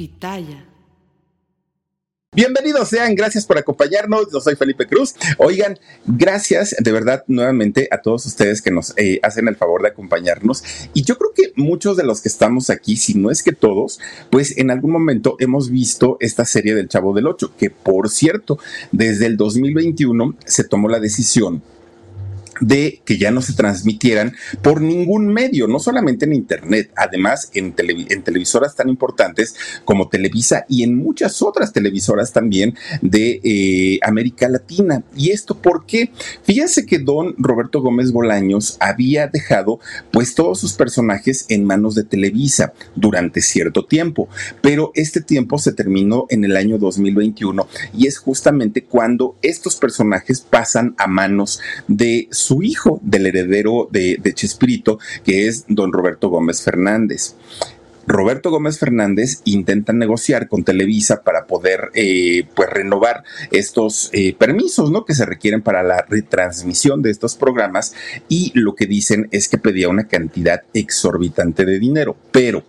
Pitaya. Bienvenidos sean, gracias por acompañarnos. Yo soy Felipe Cruz. Oigan, gracias de verdad nuevamente a todos ustedes que nos eh, hacen el favor de acompañarnos. Y yo creo que muchos de los que estamos aquí, si no es que todos, pues en algún momento hemos visto esta serie del Chavo del Ocho, que por cierto, desde el 2021 se tomó la decisión de que ya no se transmitieran por ningún medio, no solamente en Internet, además en, en, televisoras tan importantes como Televisa y en muchas otras televisoras también de eh, América Latina. ¿Y esto por qué? Fíjense que don Roberto Gómez Bolaños había dejado pues todos sus personajes en manos de Televisa durante cierto tiempo, pero este tiempo se terminó en el año 2021 y es justamente cuando estos personajes pasan a manos de su su hijo, del heredero de, Chespirito, que es don Roberto Gómez Fernández. Roberto Gómez Fernández intenta negociar con Televisa para poder eh, pues renovar estos eh, permisos ¿no? que se requieren para la retransmisión de estos programas y lo que dicen es que pedía una cantidad exorbitante de dinero. Pero,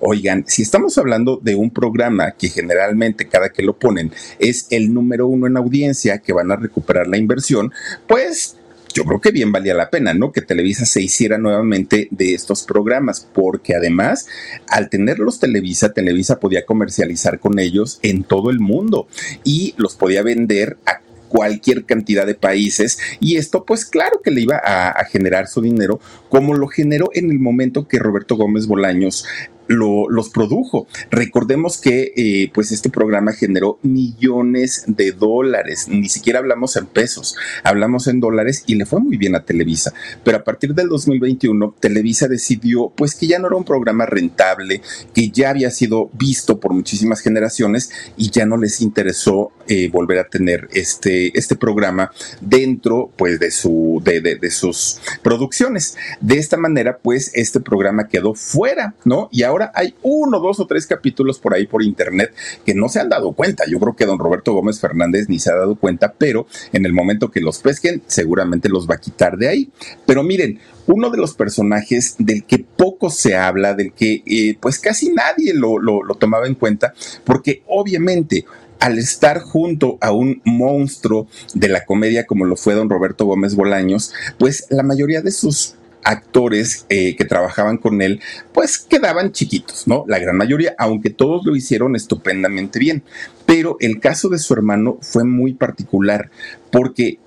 oigan, si estamos hablando de un programa que generalmente cada que lo ponen es el número uno en audiencia, que van a recuperar la inversión, pues yo creo que bien valía la pena, ¿no? Que Televisa se hiciera nuevamente de estos programas, porque además, al tenerlos Televisa, Televisa podía comercializar con ellos en todo el mundo y los podía vender a cualquier cantidad de países y esto pues claro que le iba a, a, generar su dinero como lo generó en el momento que Roberto Gómez Bolaños los produjo. Recordemos que eh, pues este programa generó millones de dólares, ni siquiera hablamos en pesos, hablamos en dólares y le fue muy bien a Televisa. Pero a partir del 2021, Televisa decidió pues que ya no era un programa rentable, que ya había sido visto por muchísimas generaciones y ya no les interesó eh, volver a tener este, este programa dentro pues de, su, de, de sus producciones. De esta manera pues este programa quedó fuera, ¿no? Y ahora hay uno, dos o tres capítulos por ahí por internet que no se han dado cuenta. Yo creo que don Roberto Gómez Fernández ni se ha dado cuenta, pero en el momento que los pesquen, seguramente los va a quitar de ahí. Pero miren, uno de los personajes del que poco se habla, del que eh, pues casi nadie lo, lo tomaba en cuenta, porque obviamente al estar junto a un monstruo de la comedia como lo fue don Roberto Gómez Bolaños, pues la mayoría de sus actores eh, que trabajaban con él, pues quedaban chiquitos, ¿no? La gran mayoría, aunque todos lo hicieron estupendamente bien. Pero el caso de su hermano fue muy particular, porque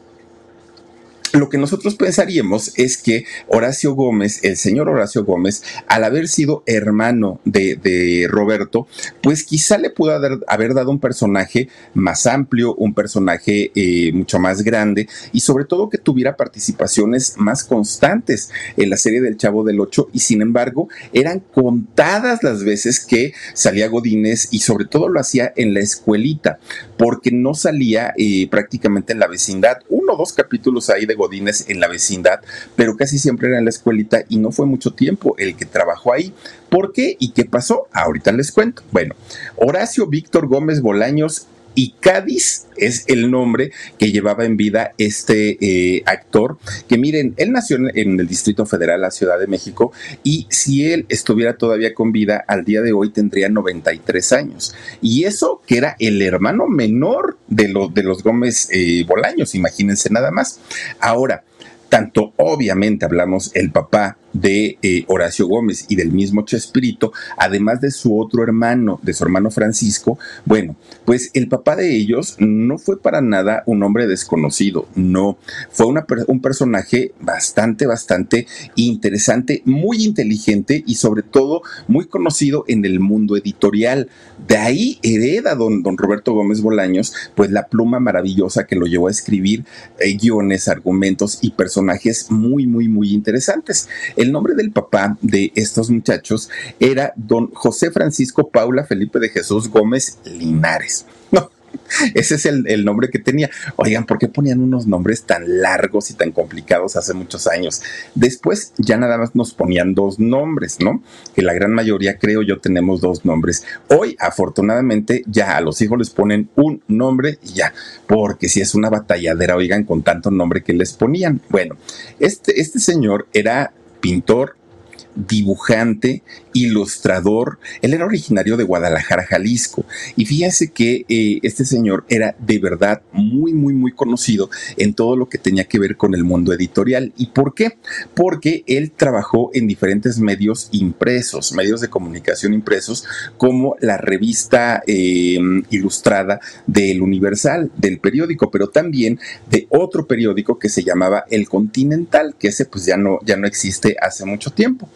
lo que nosotros pensaríamos es que Horacio Gómez, el señor Horacio Gómez, al haber sido hermano de, Roberto, pues quizá le pudo haber, dado un personaje más amplio, un personaje eh, mucho más grande y sobre todo que tuviera participaciones más constantes en la serie del Chavo del Ocho y sin embargo eran contadas las veces que salía Godínez y sobre todo lo hacía en la escuelita porque no salía eh, prácticamente en la vecindad. Uno o dos capítulos ahí de Godínez en la vecindad, pero casi siempre era en la escuelita y no fue mucho tiempo el que trabajó ahí. ¿Por qué y qué pasó? Ahorita les cuento. Bueno, Horacio Víctor Gómez Bolaños y Cádiz es el nombre que llevaba en vida este eh, actor, que miren, él nació en, el Distrito Federal, la Ciudad de México, y si él estuviera todavía con vida, al día de hoy tendría 93 años. Y eso que era el hermano menor de, de los Gómez eh, Bolaños, imagínense nada más. Ahora, tanto obviamente hablamos el papá de eh, Horacio Gómez y del mismo Chespirito, además de su otro hermano, de su hermano Francisco, bueno, pues el papá de ellos no fue para nada un hombre desconocido, no, fue un personaje bastante, bastante interesante, muy inteligente y sobre todo muy conocido en el mundo editorial. De ahí hereda don, don Roberto Gómez Bolaños, pues la pluma maravillosa que lo llevó a escribir eh, guiones, argumentos y personajes muy, muy, muy interesantes. Nombre del papá de estos muchachos era don José Francisco Paula Felipe de Jesús Gómez Linares. No, ese es el, nombre que tenía. Oigan, ¿por qué ponían unos nombres tan largos y tan complicados hace muchos años? Después ya nada más nos ponían dos nombres, ¿no? Que la gran mayoría, creo yo, tenemos dos nombres. Hoy, afortunadamente, ya a los hijos les ponen un nombre y ya, porque si es una batalladera, oigan, con tanto nombre que les ponían. Bueno, este, este señor era pintor, dibujante, ilustrador. Él era originario de Guadalajara, Jalisco. Y fíjense que eh, este señor era de verdad muy, muy, muy conocido en todo lo que tenía que ver con el mundo editorial. ¿Y por qué? Porque él trabajó en diferentes medios impresos, medios de comunicación impresos, como la revista eh, ilustrada del Universal, del periódico, pero también de otro periódico que se llamaba El Continental, que ese pues ya no, ya no existe hace mucho tiempo.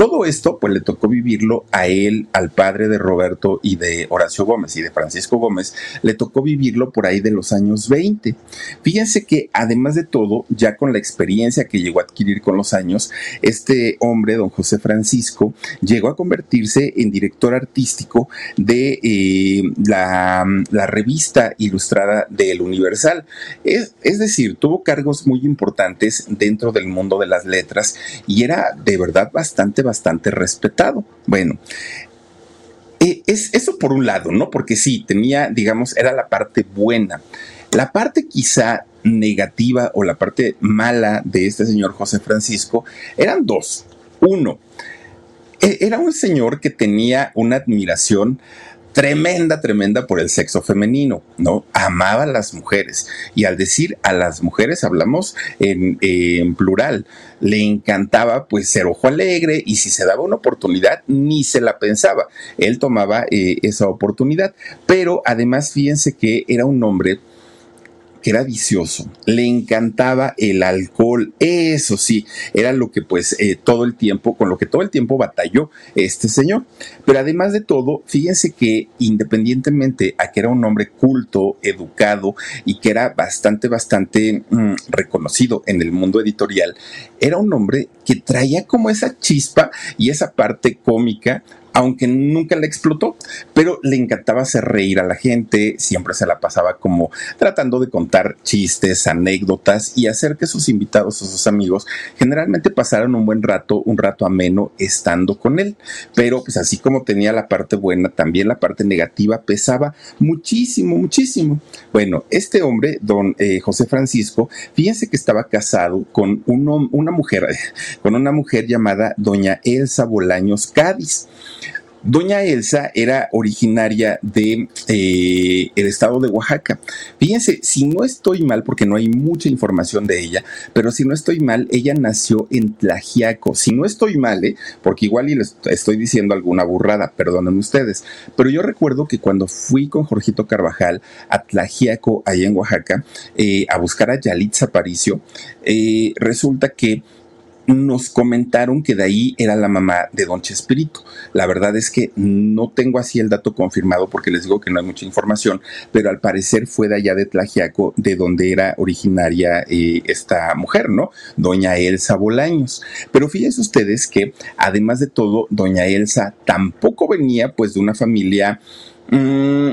Todo esto pues le tocó vivirlo a él, al padre de Roberto y de Horacio Gómez y de Francisco Gómez, le tocó vivirlo por ahí de los años 20. Fíjense que además de todo, ya con la experiencia que llegó a adquirir con los años, este hombre, don José Francisco, llegó a convertirse en director artístico de eh, la, revista ilustrada del Universal. Es, es decir, tuvo cargos muy importantes dentro del mundo de las letras y era de verdad bastante, bastante respetado. Bueno, eh, es eso por un lado, ¿no? Porque sí, tenía, digamos, era la parte buena. La parte quizá negativa o la parte mala de este señor José Francisco eran dos. Uno, e, era un señor que tenía una admiración tremenda, tremenda por el sexo femenino, ¿no? Amaba a las mujeres. Y al decir a las mujeres hablamos en, plural. Le encantaba pues ser ojo alegre y si se daba una oportunidad ni se la pensaba. Él tomaba eh, esa oportunidad. Pero además fíjense que era un hombre era vicioso, le encantaba el alcohol, eso sí, era lo que pues eh, todo el tiempo, con lo que todo el tiempo batalló este señor. Pero además de todo, fíjense que independientemente a que era un hombre culto, educado y que era bastante, bastante mm, reconocido en el mundo editorial, era un hombre que traía como esa chispa y esa parte cómica aunque nunca le explotó, pero le encantaba hacer reír a la gente, siempre se la pasaba como tratando de contar chistes, anécdotas y hacer que sus invitados o sus amigos generalmente pasaran un buen rato, un rato ameno estando con él. Pero pues así como tenía la parte buena, también la parte negativa pesaba muchísimo, muchísimo. Bueno, este hombre, don eh, José Francisco, fíjense que estaba casado con una mujer, con una mujer llamada doña Elsa Bolaños Cádiz. Doña Elsa era originaria de eh, el estado de Oaxaca. Fíjense, si no estoy mal, porque no hay mucha información de ella, pero si no estoy mal, ella nació en Tlajiaco. Si no estoy mal, ¿eh? porque igual y les estoy diciendo alguna burrada, perdonen ustedes. Pero yo recuerdo que cuando fui con Jorgito Carvajal a Tlajiaco, allá en Oaxaca, eh, a buscar a Yalitza Aparicio, resulta que nos comentaron que de ahí era la mamá de Don Chespirito. La verdad es que no tengo así el dato confirmado porque les digo que no hay mucha información, pero al parecer fue de allá de Tlajiaco, de donde era originaria eh, esta mujer, ¿no? Doña Elsa Bolaños. Pero fíjense ustedes que, además de todo, Doña Elsa tampoco venía pues de una familia, mmm,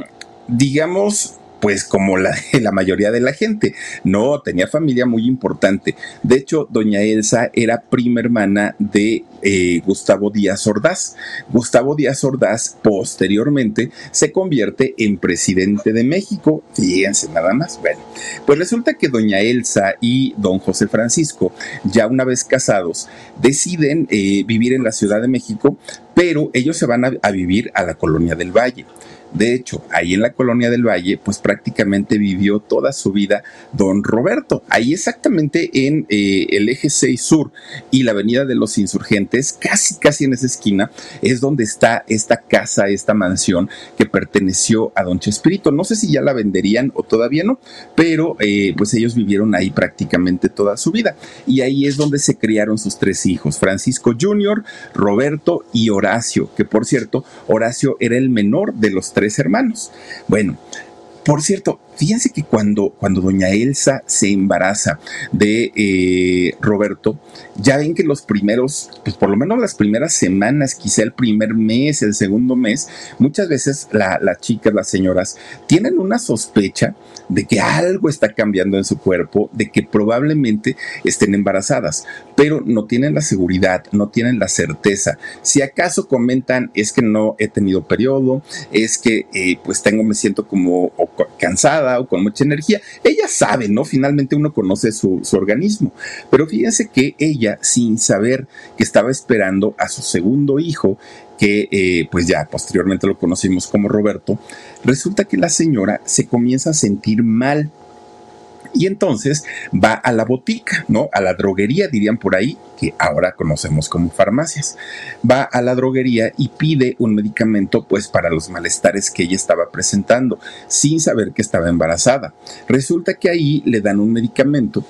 digamos, pues como la, la mayoría de la gente. No, tenía familia muy importante. De hecho, doña Elsa era prima hermana de eh, Gustavo Díaz Ordaz. Gustavo Díaz Ordaz posteriormente se convierte en presidente de México. Fíjense nada más. Bueno, pues resulta que doña Elsa y don José Francisco, ya una vez casados, deciden eh, vivir en la Ciudad de México, pero ellos se van a vivir a la colonia del Valle. De hecho, ahí en la colonia del Valle, pues prácticamente vivió toda su vida don Roberto. Ahí exactamente en eh, el eje 6 sur y la avenida de los insurgentes, casi, casi en esa esquina, es donde está esta casa, esta mansión que perteneció a don Chespirito. No sé si ya la venderían o todavía no, pero eh, pues ellos vivieron ahí prácticamente toda su vida. Y ahí es donde se criaron sus tres hijos, Francisco Jr., Roberto y Horacio, que por cierto, Horacio era el menor de los tres hermanos. Bueno, por cierto, fíjense que cuando, cuando doña Elsa se embaraza de eh, Roberto, ya ven que los primeros, pues por lo menos las primeras semanas, quizá el primer mes, el segundo mes, muchas veces las chicas, las señoras, tienen una sospecha de que algo está cambiando en su cuerpo, de que probablemente estén embarazadas, pero no tienen la seguridad, no tienen la certeza. Si acaso comentan es que no he tenido periodo, es que eh, pues tengo, me siento como cansada, con mucha energía. Ella sabe, ¿no? Finalmente uno conoce su, organismo. Pero fíjense que ella, sin saber que estaba esperando a su segundo hijo, que eh, pues ya posteriormente lo conocimos como Roberto, resulta que la señora se comienza a sentir mal y entonces va a la botica, ¿no? A la droguería, dirían por ahí, que ahora conocemos como farmacias. Va a la droguería y pide un medicamento, pues, para los malestares que ella estaba presentando, sin saber que estaba embarazada. Resulta que ahí le dan un medicamento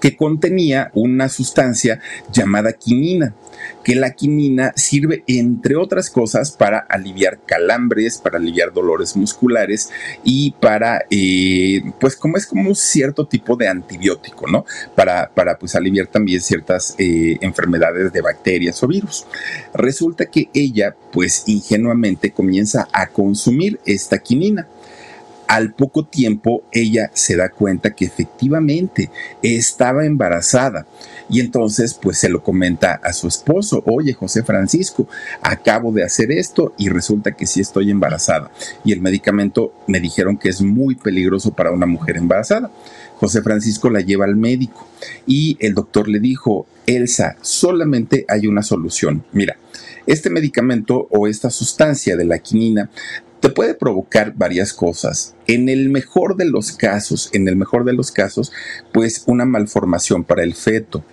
que contenía una sustancia llamada quinina que la quinina sirve, entre otras cosas, para aliviar calambres, para aliviar dolores musculares y para, eh, pues como es como un cierto tipo de antibiótico, ¿no? Para, para pues aliviar también ciertas eh, enfermedades de bacterias o virus. Resulta que ella, pues ingenuamente comienza a consumir esta quinina al poco tiempo ella se da cuenta que efectivamente estaba embarazada y entonces pues se lo comenta a su esposo, oye José Francisco, acabo de hacer esto y resulta que sí estoy embarazada y el medicamento me dijeron que es muy peligroso para una mujer embarazada. José Francisco la lleva al médico y el doctor le dijo, Elsa, solamente hay una solución. Mira, este medicamento o esta sustancia de la quinina te puede provocar varias cosas. En el mejor de los casos, en el mejor de los casos, pues una malformación para el feto.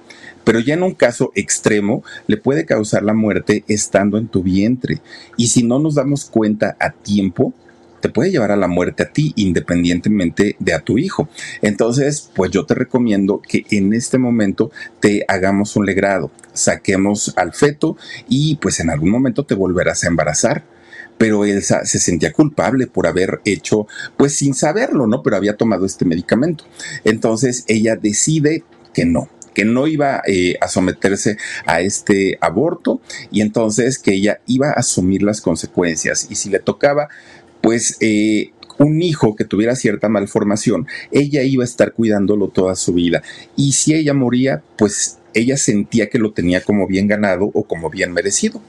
Pero ya en un caso extremo le puede causar la muerte estando en tu vientre. Y si no nos damos cuenta a tiempo, te puede llevar a la muerte a ti, independientemente de a tu hijo. Entonces, pues yo te recomiendo que en este momento te hagamos un legrado, saquemos al feto y pues en algún momento te volverás a embarazar pero Elsa se sentía culpable por haber hecho, pues sin saberlo, ¿no? Pero había tomado este medicamento. Entonces ella decide que no, que no iba eh, a someterse a este aborto y entonces que ella iba a asumir las consecuencias y si le tocaba, pues... Eh, un hijo que tuviera cierta malformación, ella iba a estar cuidándolo toda su vida. Y si ella moría, pues ella sentía que lo tenía como bien ganado o como bien merecido.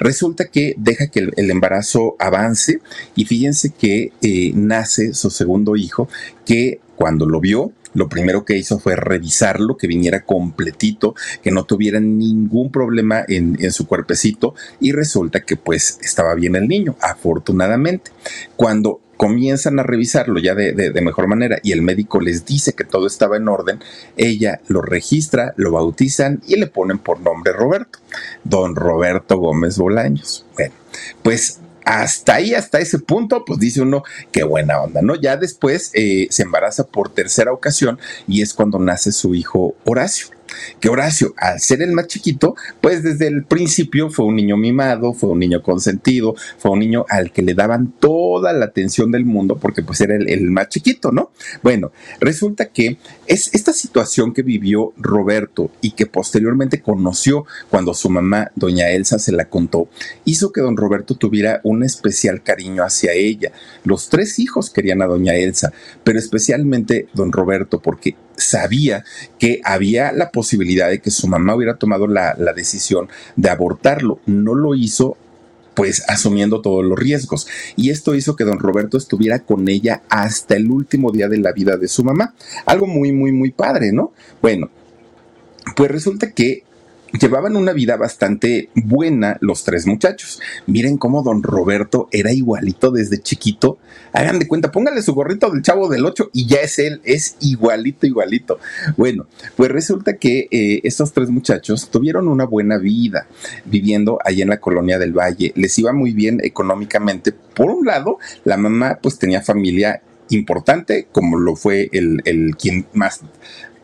Resulta que deja que el, embarazo avance y fíjense que eh, nace su segundo hijo que cuando lo vio, lo primero que hizo fue revisarlo, que viniera completito, que no tuviera ningún problema en, en, su cuerpecito y resulta que pues estaba bien el niño, afortunadamente. Cuando comienzan a revisarlo ya de, mejor manera y el médico les dice que todo estaba en orden, ella lo registra, lo bautizan y le ponen por nombre Roberto, don Roberto Gómez Bolaños. Bueno, pues hasta ahí, hasta ese punto, pues dice uno, qué buena onda, ¿no? Ya después eh, se embaraza por tercera ocasión y es cuando nace su hijo Horacio que Horacio, al ser el más chiquito, pues desde el principio fue un niño mimado, fue un niño consentido, fue un niño al que le daban toda la atención del mundo porque pues era el, más chiquito, ¿no? Bueno, resulta que es esta situación que vivió Roberto y que posteriormente conoció cuando su mamá, doña Elsa, se la contó, hizo que don Roberto tuviera un especial cariño hacia ella. Los tres hijos querían a doña Elsa, pero especialmente don Roberto porque sabía que había la posibilidad de que su mamá hubiera tomado la, decisión de abortarlo. No lo hizo pues asumiendo todos los riesgos. Y esto hizo que don Roberto estuviera con ella hasta el último día de la vida de su mamá. Algo muy, muy, muy padre, ¿no? Bueno, pues resulta que llevaban una vida bastante buena los tres muchachos. Miren cómo don Roberto era igualito desde chiquito. Hagan de cuenta, póngale su gorrito del chavo del 8 y ya es él, es igualito, igualito. Bueno, pues resulta que eh, estos tres muchachos tuvieron una buena vida viviendo allá en la colonia del Valle. Les iba muy bien económicamente. Por un lado, la mamá pues tenía familia importante, como lo fue el, el quien más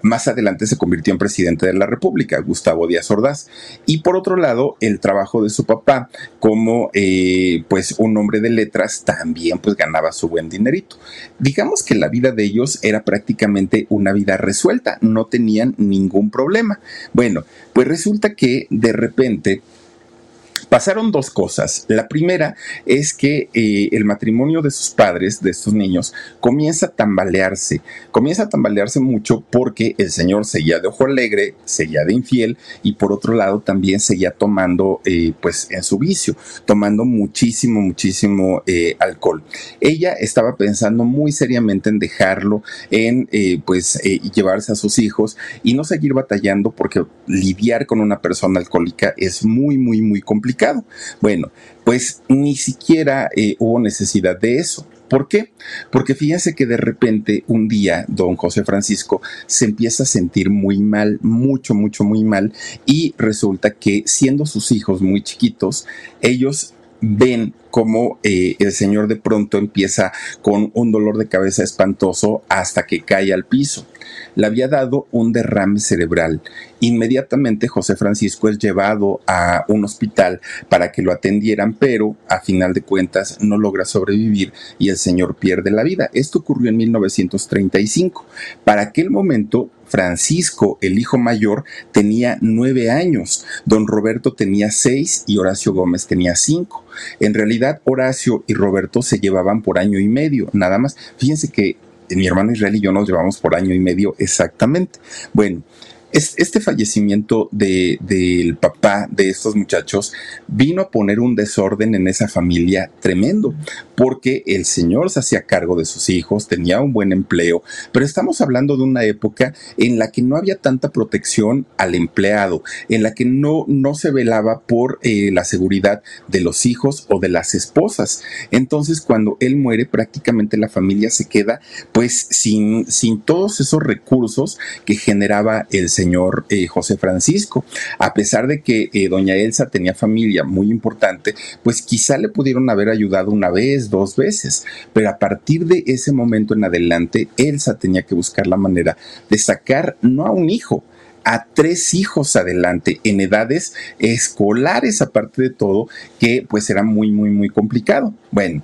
más adelante se convirtió en presidente de la República, Gustavo Díaz Ordaz. Y por otro lado, el trabajo de su papá como eh, pues un hombre de letras también pues ganaba su buen dinerito. Digamos que la vida de ellos era prácticamente una vida resuelta, no tenían ningún problema. Bueno, pues resulta que de repente pasaron dos cosas. La primera es que eh, el matrimonio de sus padres, de estos niños, comienza a tambalearse. Comienza a tambalearse mucho porque el señor seguía de ojo alegre, seguía de infiel y por otro lado también seguía tomando, eh, pues en su vicio, tomando muchísimo, muchísimo eh, alcohol. Ella estaba pensando muy seriamente en dejarlo, en pues llevarse a sus hijos y no seguir batallando porque lidiar con una persona alcohólica es muy, muy, muy complicado bueno, pues ni siquiera eh, hubo necesidad de eso. ¿Por qué? Porque fíjense que de repente un día don José Francisco se empieza a sentir muy mal, mucho, mucho, muy mal, y resulta que siendo sus hijos muy chiquitos, ellos ven cómo eh, el señor de pronto empieza con un dolor de cabeza espantoso hasta que cae al piso le había dado un derrame cerebral. Inmediatamente José Francisco es llevado a un hospital para que lo atendieran, pero a final de cuentas no logra sobrevivir y el señor pierde la vida. Esto ocurrió en 1935. Para aquel momento, Francisco, el hijo mayor, tenía nueve años, don Roberto tenía seis y Horacio Gómez tenía cinco. En realidad, Horacio y Roberto se llevaban por año y medio, nada más. Fíjense que mi hermano Israel y yo nos llevamos por año y medio exactamente. Bueno, este fallecimiento del papá de estos muchachos vino a poner un desorden en esa familia tremendo, porque el señor se hacía cargo de sus hijos, tenía un buen empleo, pero estamos hablando de una época en la que no había tanta protección al empleado, en la que no, no se velaba por eh, la seguridad de los hijos o de las esposas. Entonces, cuando él muere, prácticamente la familia se queda pues sin, sin todos esos recursos que generaba el señor eh, José Francisco. A pesar de que eh, doña Elsa tenía familia muy importante, pues quizá le pudieron haber ayudado una vez, dos veces, pero a partir de ese momento en adelante, Elsa tenía que buscar la manera de sacar no a un hijo, a tres hijos adelante en edades escolares aparte de todo que pues era muy muy muy complicado. Bueno,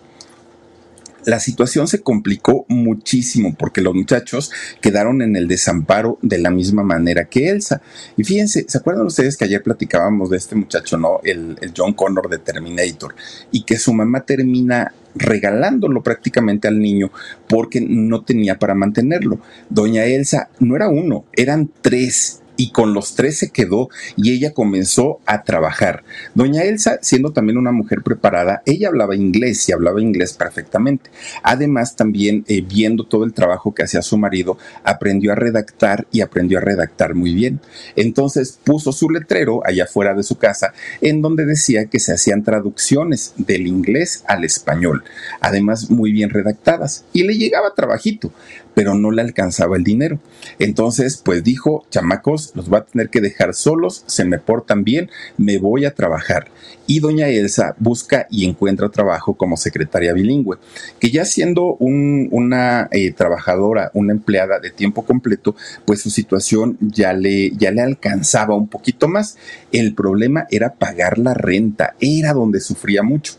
la situación se complicó muchísimo porque los muchachos quedaron en el desamparo de la misma manera que Elsa. Y fíjense, ¿se acuerdan ustedes que ayer platicábamos de este muchacho, no? El, John Connor de Terminator, y que su mamá termina regalándolo prácticamente al niño porque no tenía para mantenerlo. Doña Elsa no era uno, eran tres y con los tres se quedó y ella comenzó a trabajar. Doña Elsa, siendo también una mujer preparada, ella hablaba inglés y hablaba inglés perfectamente. Además, también eh, viendo todo el trabajo que hacía su marido, aprendió a redactar y aprendió a redactar muy bien. Entonces puso su letrero allá afuera de su casa en donde decía que se hacían traducciones del inglés al español, además muy bien redactadas, y le llegaba trabajito pero no le alcanzaba el dinero. Entonces, pues dijo, chamacos, los va a tener que dejar solos, se me portan bien, me voy a trabajar. Y doña Elsa busca y encuentra trabajo como secretaria bilingüe, que ya siendo una eh, trabajadora, una empleada de tiempo completo, pues su situación ya le, ya le alcanzaba un poquito más. El problema era pagar la renta, era donde sufría mucho.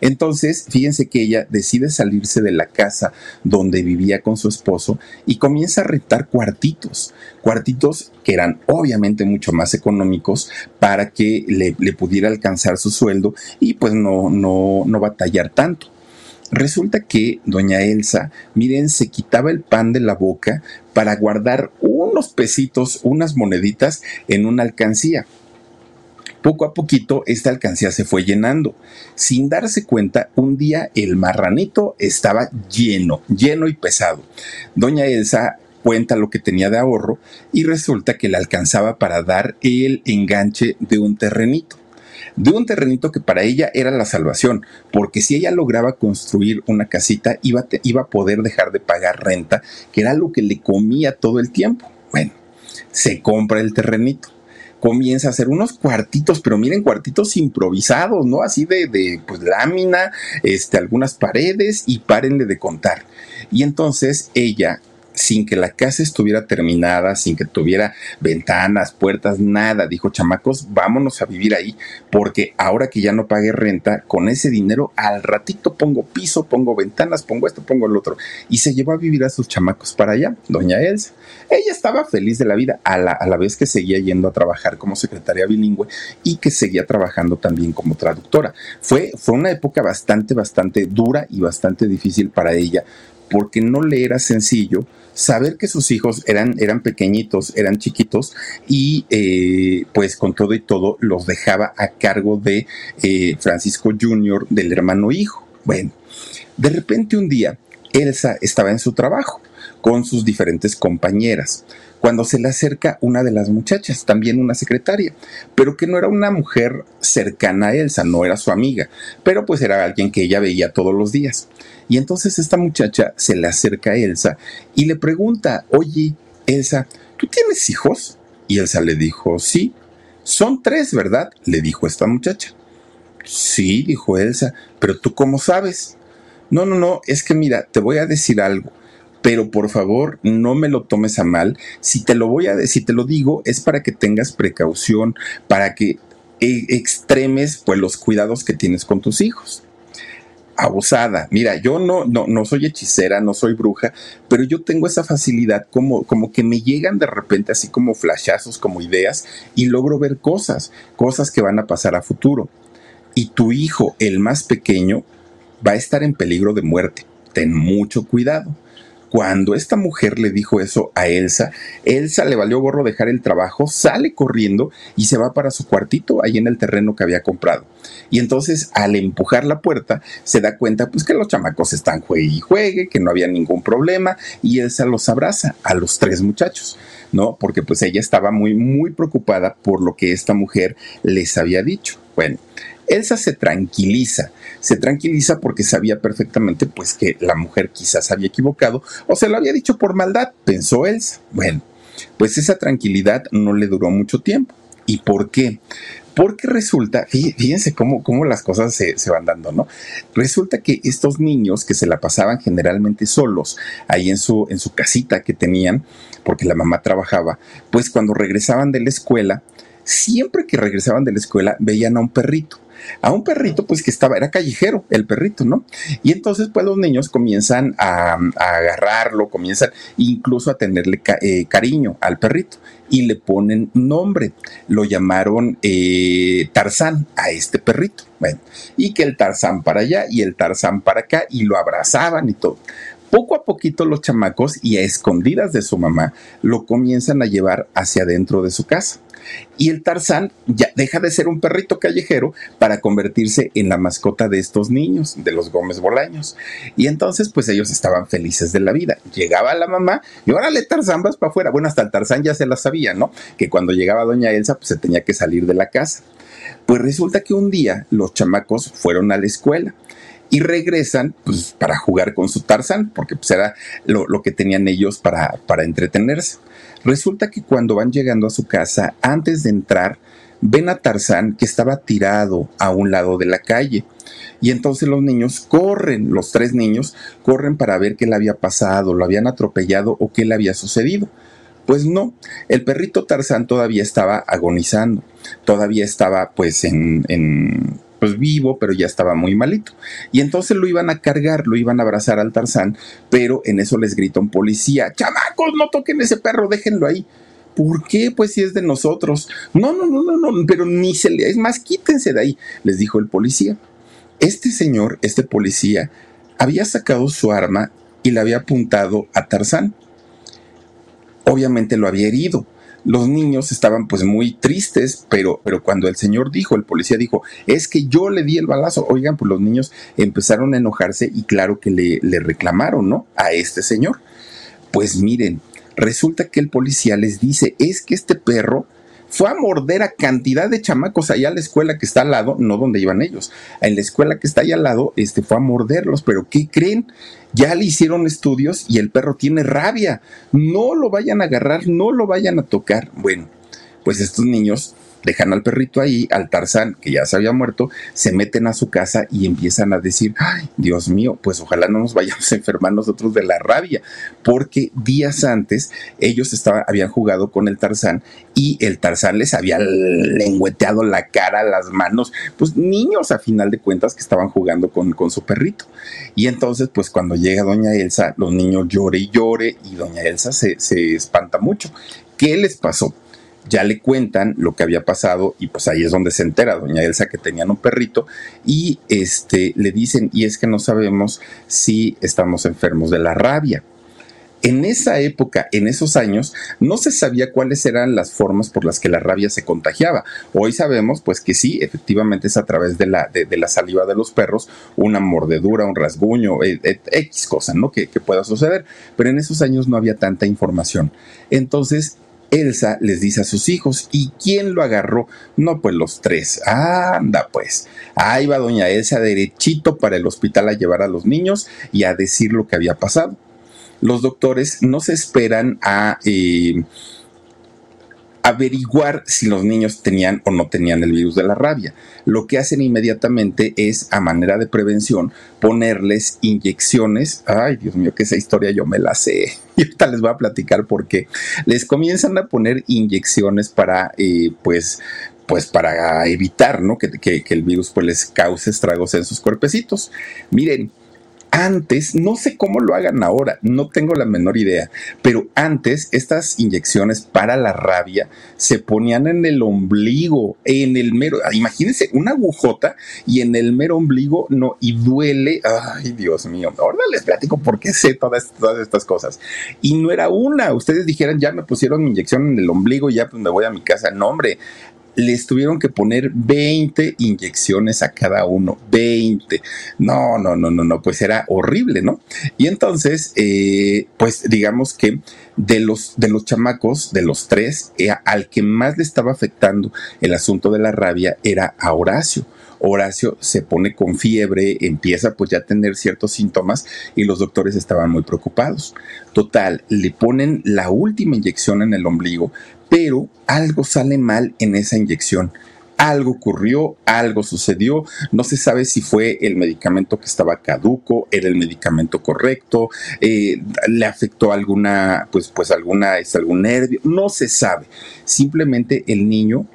Entonces, fíjense que ella decide salirse de la casa donde vivía con su y comienza a rentar cuartitos, cuartitos que eran obviamente mucho más económicos para que le, pudiera alcanzar su sueldo y pues no, no, no batallar tanto. Resulta que doña Elsa, miren, se quitaba el pan de la boca para guardar unos pesitos, unas moneditas en una alcancía. Poco a poquito esta alcancía se fue llenando. Sin darse cuenta, un día el marranito estaba lleno, lleno y pesado. Doña Elsa cuenta lo que tenía de ahorro y resulta que le alcanzaba para dar el enganche de un terrenito de un terrenito que para ella era la salvación, porque si ella lograba construir una casita, iba, iba a poder dejar de pagar renta, que era lo que le comía todo el tiempo. Bueno, se compra el terrenito comienza a hacer unos cuartitos, pero miren, cuartitos improvisados, ¿no? Así de, de pues lámina, este, algunas paredes y párenle de contar. Y entonces ella sin que la casa estuviera terminada, sin que tuviera ventanas, puertas, nada. Dijo, chamacos, vámonos a vivir ahí, porque ahora que ya no pague renta, con ese dinero al ratito pongo piso, pongo ventanas, pongo esto, pongo el otro. Y se llevó a vivir a sus chamacos para allá, doña Elsa. Ella estaba feliz de la vida, a la, a la vez que seguía yendo a trabajar como secretaria bilingüe y que seguía trabajando también como traductora. Fue, fue una época bastante, bastante dura y bastante difícil para ella, porque no le era sencillo saber que sus hijos eran, eran pequeñitos, eran chiquitos y eh, pues con todo y todo los dejaba a cargo de eh, Francisco Jr., del hermano hijo. Bueno, de repente un día Elsa estaba en su trabajo con sus diferentes compañeras cuando se le acerca una de las muchachas, también una secretaria, pero que no era una mujer cercana a Elsa, no era su amiga, pero pues era alguien que ella veía todos los días. Y entonces esta muchacha se le acerca a Elsa y le pregunta, oye, Elsa, ¿tú tienes hijos? Y Elsa le dijo, sí. Son tres, ¿verdad? le dijo esta muchacha. Sí, dijo Elsa, pero tú cómo sabes? No, no, no, es que mira, te voy a decir algo pero por favor no me lo tomes a mal. Si te lo voy a si te lo digo, es para que tengas precaución, para que eh, extremes pues los cuidados que tienes con tus hijos. Abusada. Mira, yo no, no, no soy hechicera, no soy bruja, pero yo tengo esa facilidad como, como que me llegan de repente así como flashazos, como ideas, y logro ver cosas, cosas que van a pasar a futuro. Y tu hijo, el más pequeño, va a estar en peligro de muerte. Ten mucho cuidado. Cuando esta mujer le dijo eso a Elsa, Elsa le valió gorro dejar el trabajo, sale corriendo y se va para su cuartito ahí en el terreno que había comprado. Y entonces al empujar la puerta se da cuenta pues que los chamacos están juegue y juegue, que no había ningún problema y Elsa los abraza a los tres muchachos. ¿no? Porque pues ella estaba muy, muy preocupada por lo que esta mujer les había dicho. Bueno, Elsa se tranquiliza, se tranquiliza porque sabía perfectamente pues que la mujer quizás había equivocado o se lo había dicho por maldad, pensó Elsa. Bueno, pues esa tranquilidad no le duró mucho tiempo. ¿Y por qué? Porque resulta, fíjense cómo, cómo las cosas se, se, van dando, ¿no? Resulta que estos niños que se la pasaban generalmente solos ahí en su, en su casita que tenían, porque la mamá trabajaba, pues cuando regresaban de la escuela, siempre que regresaban de la escuela veían a un perrito a un perrito, pues que estaba, era callejero el perrito, ¿no? Y entonces, pues los niños comienzan a, agarrarlo, comienzan incluso a tenerle eh, cariño al perrito y le ponen nombre. Lo llamaron eh, Tarzán a este perrito. Bueno, y que el Tarzán para allá y el Tarzán para acá y lo abrazaban y todo. Poco a poquito los chamacos y a escondidas de su mamá lo comienzan a llevar hacia adentro de su casa y el Tarzán ya deja de ser un perrito callejero para convertirse en la mascota de estos niños, de los Gómez Bolaños. Y entonces, pues ellos estaban felices de la vida. Llegaba la mamá y órale, Tarzán, vas para afuera. Bueno, hasta el Tarzán ya se la sabía, ¿no? Que cuando llegaba doña Elsa, pues se tenía que salir de la casa. Pues resulta que un día los chamacos fueron a la escuela y regresan pues, para jugar con su Tarzán, porque pues, era lo, lo que tenían ellos para, para entretenerse. Resulta que cuando van llegando a su casa, antes de entrar, ven a Tarzán que estaba tirado a un lado de la calle. Y entonces los niños corren, los tres niños corren para ver qué le había pasado, lo habían atropellado o qué le había sucedido. Pues no, el perrito Tarzán todavía estaba agonizando, todavía estaba pues en, en pues vivo, pero ya estaba muy malito. Y entonces lo iban a cargar, lo iban a abrazar al Tarzán, pero en eso les grita un policía, chamacos, no toquen ese perro, déjenlo ahí. ¿Por qué? Pues si es de nosotros. No, no, no, no, no, pero ni se le... Es más, quítense de ahí, les dijo el policía. Este señor, este policía, había sacado su arma y la había apuntado a Tarzán. Obviamente lo había herido, los niños estaban pues muy tristes, pero, pero cuando el señor dijo, el policía dijo, es que yo le di el balazo, oigan, pues los niños empezaron a enojarse y claro que le, le reclamaron, ¿no? A este señor. Pues miren, resulta que el policía les dice, es que este perro fue a morder a cantidad de chamacos allá a la escuela que está al lado, no donde iban ellos, en la escuela que está allá al lado, este fue a morderlos, pero ¿qué creen? Ya le hicieron estudios y el perro tiene rabia. No lo vayan a agarrar, no lo vayan a tocar. Bueno, pues estos niños dejan al perrito ahí, al Tarzán, que ya se había muerto, se meten a su casa y empiezan a decir, ay, Dios mío, pues ojalá no nos vayamos a enfermar nosotros de la rabia, porque días antes ellos habían jugado con el Tarzán y el Tarzán les había lengüeteado la cara, las manos, pues niños a final de cuentas que estaban jugando con, con su perrito. Y entonces, pues cuando llega doña Elsa, los niños llore y llore y doña Elsa se, se espanta mucho. ¿Qué les pasó? Ya le cuentan lo que había pasado y pues ahí es donde se entera doña Elsa que tenían un perrito y este le dicen y es que no sabemos si estamos enfermos de la rabia. En esa época, en esos años, no se sabía cuáles eran las formas por las que la rabia se contagiaba. Hoy sabemos, pues que sí, efectivamente es a través de la, de, la saliva de los perros, una mordedura, un rasguño, eh, eh, X cosa, ¿no? Que pueda suceder. Pero en esos años no había tanta información. Entonces, Elsa les dice a sus hijos, ¿y quién lo agarró? No, pues los tres. Anda, pues. Ahí va doña Elsa derechito para el hospital a llevar a los niños y a decir lo que había pasado. Los doctores no se esperan a... Eh, averiguar si los niños tenían o no tenían el virus de la rabia. Lo que hacen inmediatamente es, a manera de prevención, ponerles inyecciones. Ay, Dios mío, que esa historia yo me la sé. Y ahorita les voy a platicar por qué. Les comienzan a poner inyecciones para, eh, pues, pues para evitar, ¿no? Que, que, que, el virus pues les cause estragos en sus cuerpecitos. Miren, antes, no sé cómo lo hagan ahora, no tengo la menor idea, pero antes estas inyecciones para la rabia se ponían en el ombligo, en el mero, imagínense, una agujota y en el mero ombligo, no, y duele, ay Dios mío, ahora les platico por qué sé todas, todas estas cosas. Y no era una, ustedes dijeran, ya me pusieron inyección en el ombligo, ya pues me voy a mi casa, no hombre, les tuvieron que poner 20 inyecciones a cada uno, 20. No, no, no, no, no, pues era horrible, ¿no? Y entonces, eh, pues digamos que de los, de los chamacos, de los tres, eh, al que más le estaba afectando el asunto de la rabia era a Horacio. Horacio se pone con fiebre, empieza pues ya a tener ciertos síntomas y los doctores estaban muy preocupados. Total, le ponen la última inyección en el ombligo, pero algo sale mal en esa inyección. Algo ocurrió, algo sucedió, no se sabe si fue el medicamento que estaba caduco, era el medicamento correcto, eh, le afectó alguna, pues, pues alguna, es algún nervio, no se sabe. Simplemente el niño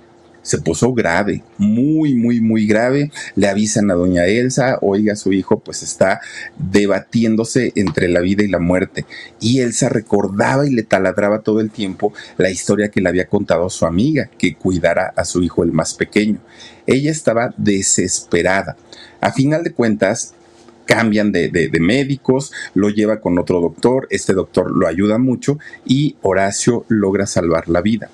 se puso grave, muy, muy, muy grave. Le avisan a doña Elsa, oiga, su hijo pues está debatiéndose entre la vida y la muerte. Y Elsa recordaba y le taladraba todo el tiempo la historia que le había contado su amiga, que cuidara a su hijo el más pequeño. Ella estaba desesperada. A final de cuentas, cambian de, de, médicos, lo lleva con otro doctor, este doctor lo ayuda mucho y Horacio logra salvar la vida.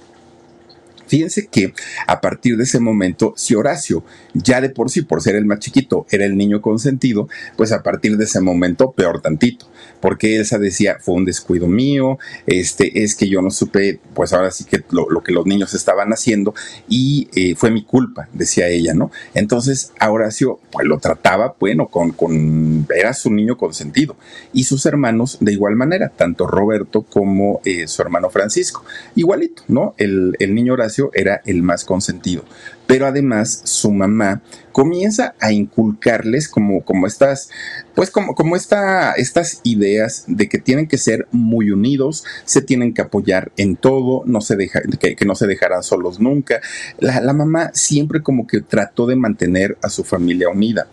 Fíjense que a partir de ese momento, si Horacio ya de por sí, por ser el más chiquito, era el niño consentido, pues a partir de ese momento, peor tantito, porque Elsa decía, fue un descuido mío, este, es que yo no supe, pues ahora sí que lo, que los niños estaban haciendo y eh, fue mi culpa, decía ella, ¿no? Entonces a Horacio, pues lo trataba, bueno, con, con, era su niño consentido y sus hermanos de igual manera, tanto Roberto como eh, su hermano Francisco, igualito, ¿no? El, el niño Horacio era el más consentido. Pero además su mamá comienza a inculcarles como, como estas, pues como, como esta, estas ideas de que tienen que ser muy unidos, se tienen que apoyar en todo, no se deja, que, no se dejarán solos nunca. La mamá siempre como que trató de mantener a su familia unida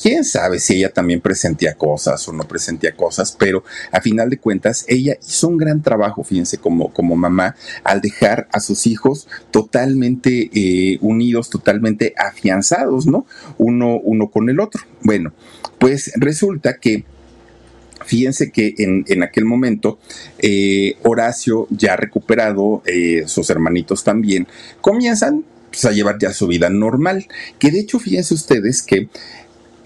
quién sabe si ella también presentía cosas o no presentía cosas, pero a final de cuentas ella hizo un gran trabajo, fíjense, como, como mamá, al dejar a sus hijos totalmente eh, unidos, totalmente afianzados, ¿no? Uno, uno con el otro. Bueno, pues resulta que fíjense que en, aquel momento eh, Horacio, ya recuperado, eh, sus hermanitos también, comienzan pues, a llevar ya su vida normal. Que de hecho, fíjense ustedes que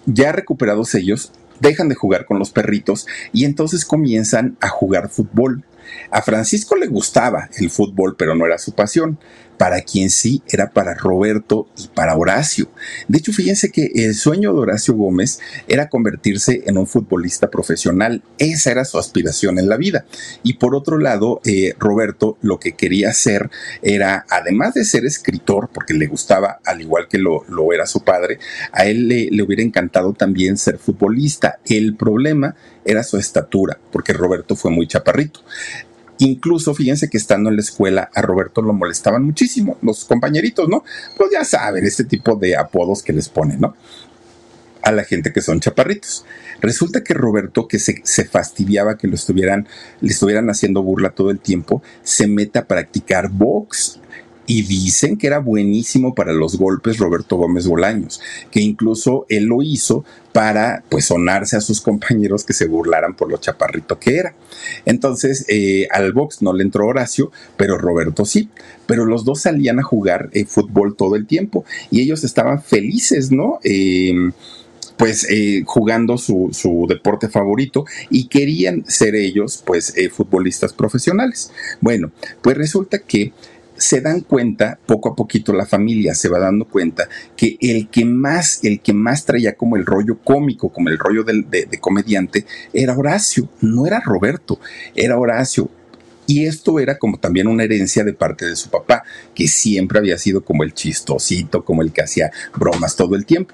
ya recuperados ellos, dejan de jugar con los perritos y entonces comienzan a jugar fútbol. A Francisco le gustaba el fútbol, pero no era su pasión. Para quien sí era para Roberto y para Horacio. De hecho, fíjense que el sueño de Horacio Gómez era convertirse en un futbolista profesional. Esa era su aspiración en la vida. Y por otro lado, eh, Roberto lo que quería hacer era, además de ser escritor, porque le gustaba, al igual que lo, era su padre, a él le, le hubiera encantado también ser futbolista. El problema era su estatura, porque Roberto fue muy chaparrito. Incluso fíjense que estando en la escuela a Roberto lo molestaban muchísimo los compañeritos, ¿no? Pues ya saben, este tipo de apodos que les ponen, ¿no? A la gente que son chaparritos. Resulta que Roberto, que se, fastidiaba que lo estuvieran, le estuvieran haciendo burla todo el tiempo, se mete a practicar box y dicen que era buenísimo para los golpes Roberto Gómez Bolaños, que incluso él lo hizo para pues sonarse a sus compañeros que se burlaran por lo chaparrito que era. Entonces eh, al box no le entró Horacio, pero Roberto sí. Pero los dos salían a jugar eh, fútbol todo el tiempo y ellos estaban felices, ¿no? Em, pues eh, jugando su, su, deporte favorito y querían ser ellos pues futbolistas profesionales. Bueno, pues resulta que se dan cuenta, poco a poquito la familia se va dando cuenta que el que más, el que más traía como el rollo cómico, como el rollo de, comediante, era Horacio, no era Roberto, era Horacio. Y esto era como también una herencia de parte de su papá, que siempre había sido como el chistosito, como el que hacía bromas todo el tiempo.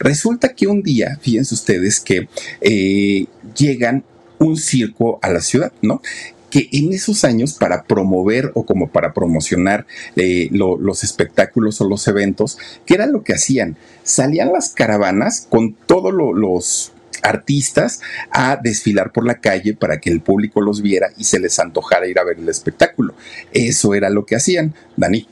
Resulta que un día, fíjense ustedes que eh, llegan un circo a la ciudad, ¿no? Que en esos años para promover o como para promocionar eh, los espectáculos o los eventos, ¿qué era lo que hacían? Salían las caravanas con todos los artistas a desfilar por la calle para que el público los viera y se les antojara ir a ver el espectáculo. Eso era lo que hacían, Dani.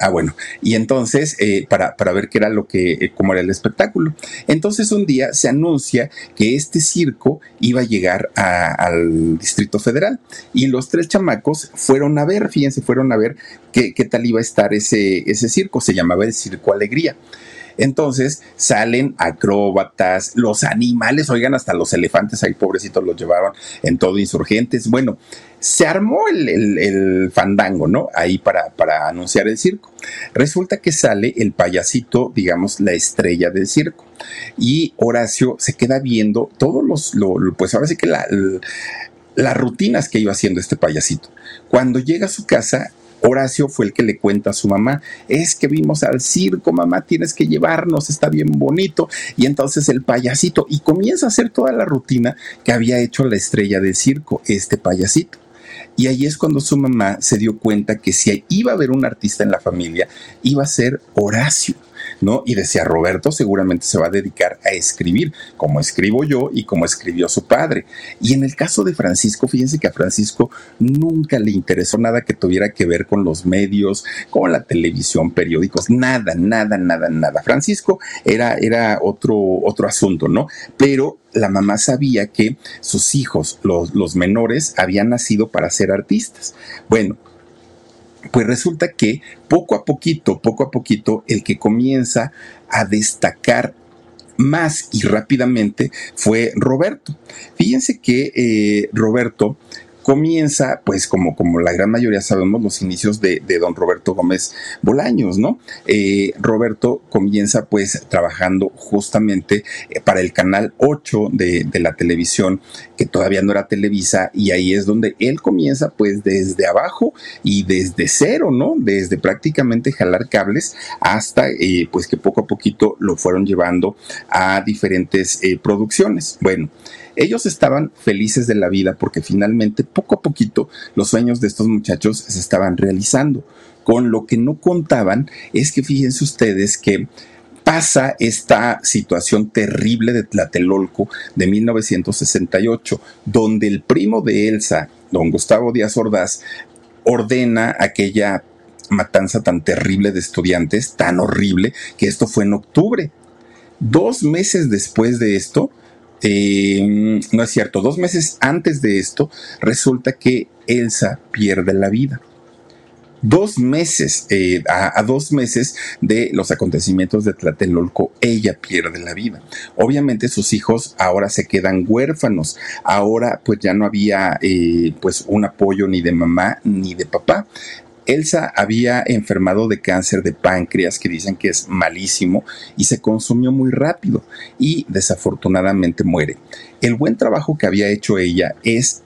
Ah, bueno. Y entonces, eh, para, para, ver qué era lo que, eh, cómo era el espectáculo. Entonces, un día se anuncia que este circo iba a llegar al Distrito Federal. Y los tres chamacos fueron a ver, fíjense, fueron a ver qué, qué tal iba a estar ese, ese circo. Se llamaba el Circo Alegría. Entonces salen acróbatas, los animales, oigan, hasta los elefantes ahí pobrecitos los llevaban en todo insurgentes. Bueno, se armó el, fandango, ¿no? Ahí para, para anunciar el circo. Resulta que sale el payasito, digamos, la estrella del circo. Y Horacio se queda viendo todos los, pues ahora sí que la, las rutinas que iba haciendo este payasito. Cuando llega a su casa, Horacio fue el que le cuenta a su mamá, es que vimos al circo, mamá, tienes que llevarnos, está bien bonito. Y entonces el payasito, y comienza a hacer toda la rutina que había hecho la estrella del circo, este payasito. Y ahí es cuando su mamá se dio cuenta que si iba a haber un artista en la familia, iba a ser Horacio. ¿No? Y decía, Roberto seguramente se va a dedicar a escribir, como escribo yo y como escribió su padre. Y en el caso de Francisco, fíjense que a Francisco nunca le interesó nada que tuviera que ver con los medios, con la televisión, periódicos, nada, nada, nada, nada. Francisco era, era otro, otro asunto, ¿no? Pero la mamá sabía que sus hijos, los, los menores, habían nacido para ser artistas. Bueno, pues resulta que poco a poquito, poco a poquito, el que comienza a destacar más y rápidamente fue Roberto. Fíjense que eh, Roberto comienza, pues como, como la gran mayoría sabemos, los inicios de, don Roberto Gómez Bolaños, ¿no? Eh, Roberto comienza pues trabajando justamente eh, para el canal 8 de, de, la televisión, que todavía no era Televisa, y ahí es donde él comienza pues desde abajo y desde cero, ¿no? Desde prácticamente jalar cables hasta eh, pues que poco a poquito lo fueron llevando a diferentes producciones. Bueno, ellos estaban felices de la vida porque finalmente, poco a poquito, los sueños de estos muchachos se estaban realizando. Con lo que no contaban es que fíjense ustedes que pasa esta situación terrible de Tlatelolco de 1968, donde el primo de Elsa, don Gustavo Díaz Ordaz, ordena aquella matanza tan terrible de estudiantes, tan horrible, que esto fue en octubre. Dos meses después de esto, eh, no es cierto, dos meses antes de esto, resulta que Elsa pierde la vida. Dos meses, eh, a, dos meses de los acontecimientos de Tlatelolco, ella pierde la vida. Obviamente sus hijos ahora se quedan huérfanos. Ahora pues ya no había eh, pues un apoyo ni de mamá ni de papá Elsa había enfermado de cáncer de páncreas, que dicen que es malísimo, y se consumió muy rápido y desafortunadamente muere. El buen trabajo que había hecho ella es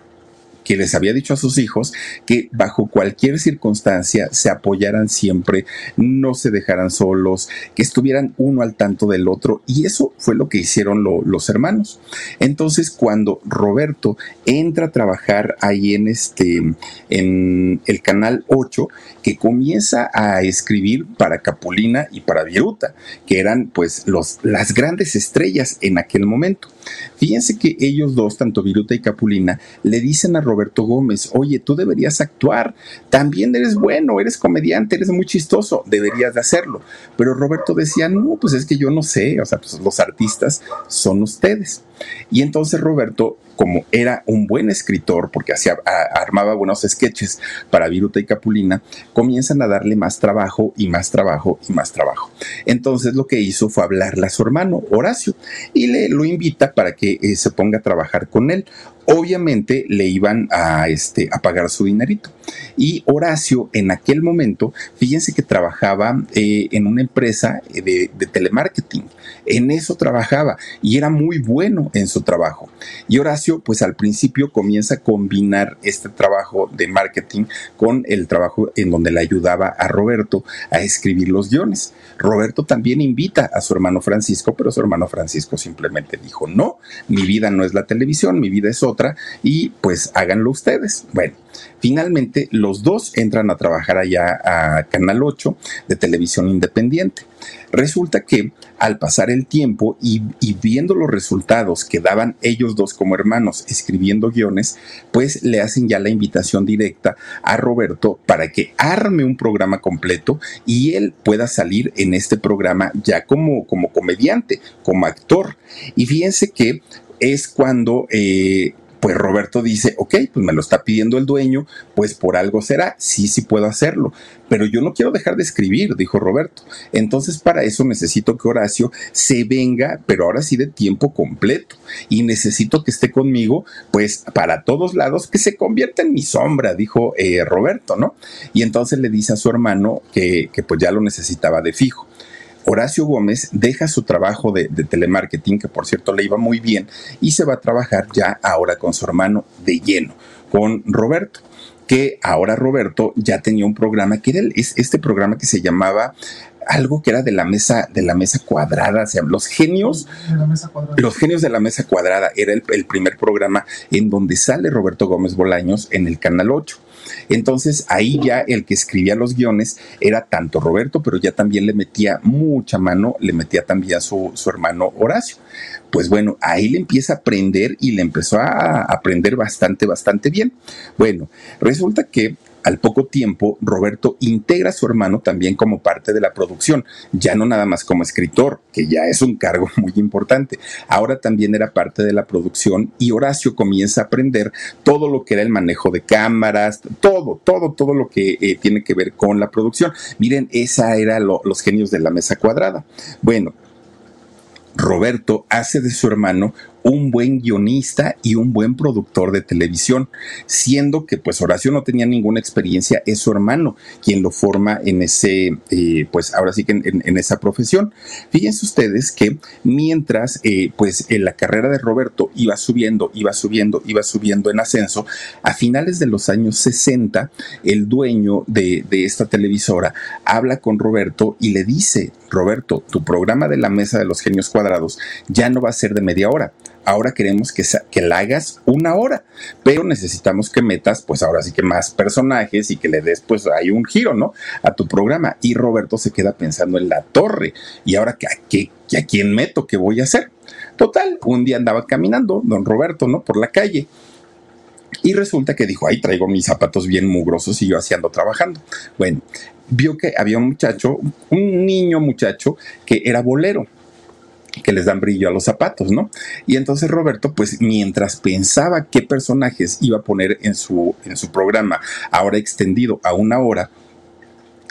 que les había dicho a sus hijos que bajo cualquier circunstancia se apoyaran siempre, no se dejaran solos, que estuvieran uno al tanto del otro y eso fue lo que hicieron los hermanos. Entonces cuando Roberto entra a trabajar ahí en este en el canal 8 que comienza a escribir para Capulina y para Viruta, que eran pues los las grandes estrellas en aquel momento. Fíjense que ellos dos, tanto Viruta y Capulina, le dicen a Roberto Gómez, oye, tú deberías actuar, también eres bueno, eres comediante, eres muy chistoso, deberías de hacerlo. Pero Roberto decía, no, pues es que yo no sé, o sea, pues los artistas son ustedes. Y entonces Roberto como era un buen escritor, porque hacía, armaba buenos sketches para Viruta y Capulina, comienzan a darle más trabajo y más trabajo y más trabajo. Entonces lo que hizo fue hablarle a su hermano Horacio y le lo invita para que eh, se ponga a trabajar con él obviamente le iban a, este, a pagar su dinerito. Y Horacio en aquel momento, fíjense que trabajaba eh, en una empresa de, de, telemarketing. En eso trabajaba y era muy bueno en su trabajo. Y Horacio, pues al principio comienza a combinar este trabajo de marketing con el trabajo en donde le ayudaba a Roberto a escribir los guiones. Roberto también invita a su hermano Francisco, pero su hermano Francisco simplemente dijo, no, mi vida no es la televisión, mi vida es otra y pues háganlo ustedes. Bueno, finalmente los dos entran a trabajar allá a Canal 8 de televisión independiente. Resulta que al pasar el tiempo y, viendo los resultados que daban ellos dos como hermanos escribiendo guiones, pues le hacen ya la invitación directa a Roberto para que arme un programa completo y él pueda salir en este programa ya como, como comediante, como actor. Y fíjense que es cuando eh, pues Roberto dice, ok, pues me lo está pidiendo el dueño, pues por algo será, sí, sí puedo hacerlo, pero yo no quiero dejar de escribir, dijo Roberto. Entonces para eso necesito que Horacio se venga, pero ahora sí de tiempo completo, y necesito que esté conmigo, pues para todos lados, que se convierta en mi sombra, dijo eh, Roberto, ¿no? Y entonces le dice a su hermano que, que pues ya lo necesitaba de fijo. Horacio Gómez deja su trabajo de, telemarketing, que por cierto le iba muy bien, y se va a trabajar ya ahora con su hermano de lleno, con Roberto que ahora Roberto ya tenía un programa que era este programa que se llamaba algo que era de la mesa de la mesa cuadrada, o sea, los genios los genios de la mesa cuadrada era el, el primer programa en donde sale Roberto Gómez Bolaños en el canal 8. Entonces ahí ya el que escribía los guiones era tanto Roberto, pero ya también le metía mucha mano, le metía también a su, su hermano Horacio. Pues bueno, ahí le empieza a aprender y le empezó a aprender bastante, bastante bien. Bueno, resulta que al poco tiempo, Roberto integra a su hermano también como parte de la producción, ya no nada más como escritor, que ya es un cargo muy importante, ahora también era parte de la producción y Horacio comienza a aprender todo lo que era el manejo de cámaras, todo, todo, todo lo que eh, tiene que ver con la producción. Miren, esa era los genios de la mesa cuadrada. Bueno, Roberto hace de su hermano un buen guionista y un buen productor de televisión, siendo que pues Horacio no tenía ninguna experiencia, es su hermano quien lo forma en ese, eh, pues ahora sí que en, esa profesión. Fíjense ustedes que mientras eh, pues en la carrera de Roberto iba subiendo, iba subiendo, iba subiendo en ascenso, a finales de los años 60, el dueño de, de esta televisora habla con Roberto y le dice, Roberto, tu programa de la Mesa de los Genios Cuadrados ya no va a ser de media hora, ahora queremos que, que la hagas una hora, pero necesitamos que metas, pues ahora sí que más personajes y que le des, pues hay un giro, ¿no? A tu programa. Y Roberto se queda pensando en la torre. Y ahora, ¿a, qué, a quién meto? ¿Qué voy a hacer? Total, un día andaba caminando, don Roberto, ¿no? Por la calle. Y resulta que dijo, ahí traigo mis zapatos bien mugrosos y yo así ando trabajando. Bueno, vio que había un muchacho, un niño muchacho que era bolero que les dan brillo a los zapatos, ¿no? Y entonces Roberto, pues mientras pensaba qué personajes iba a poner en su, en su programa, ahora extendido a una hora,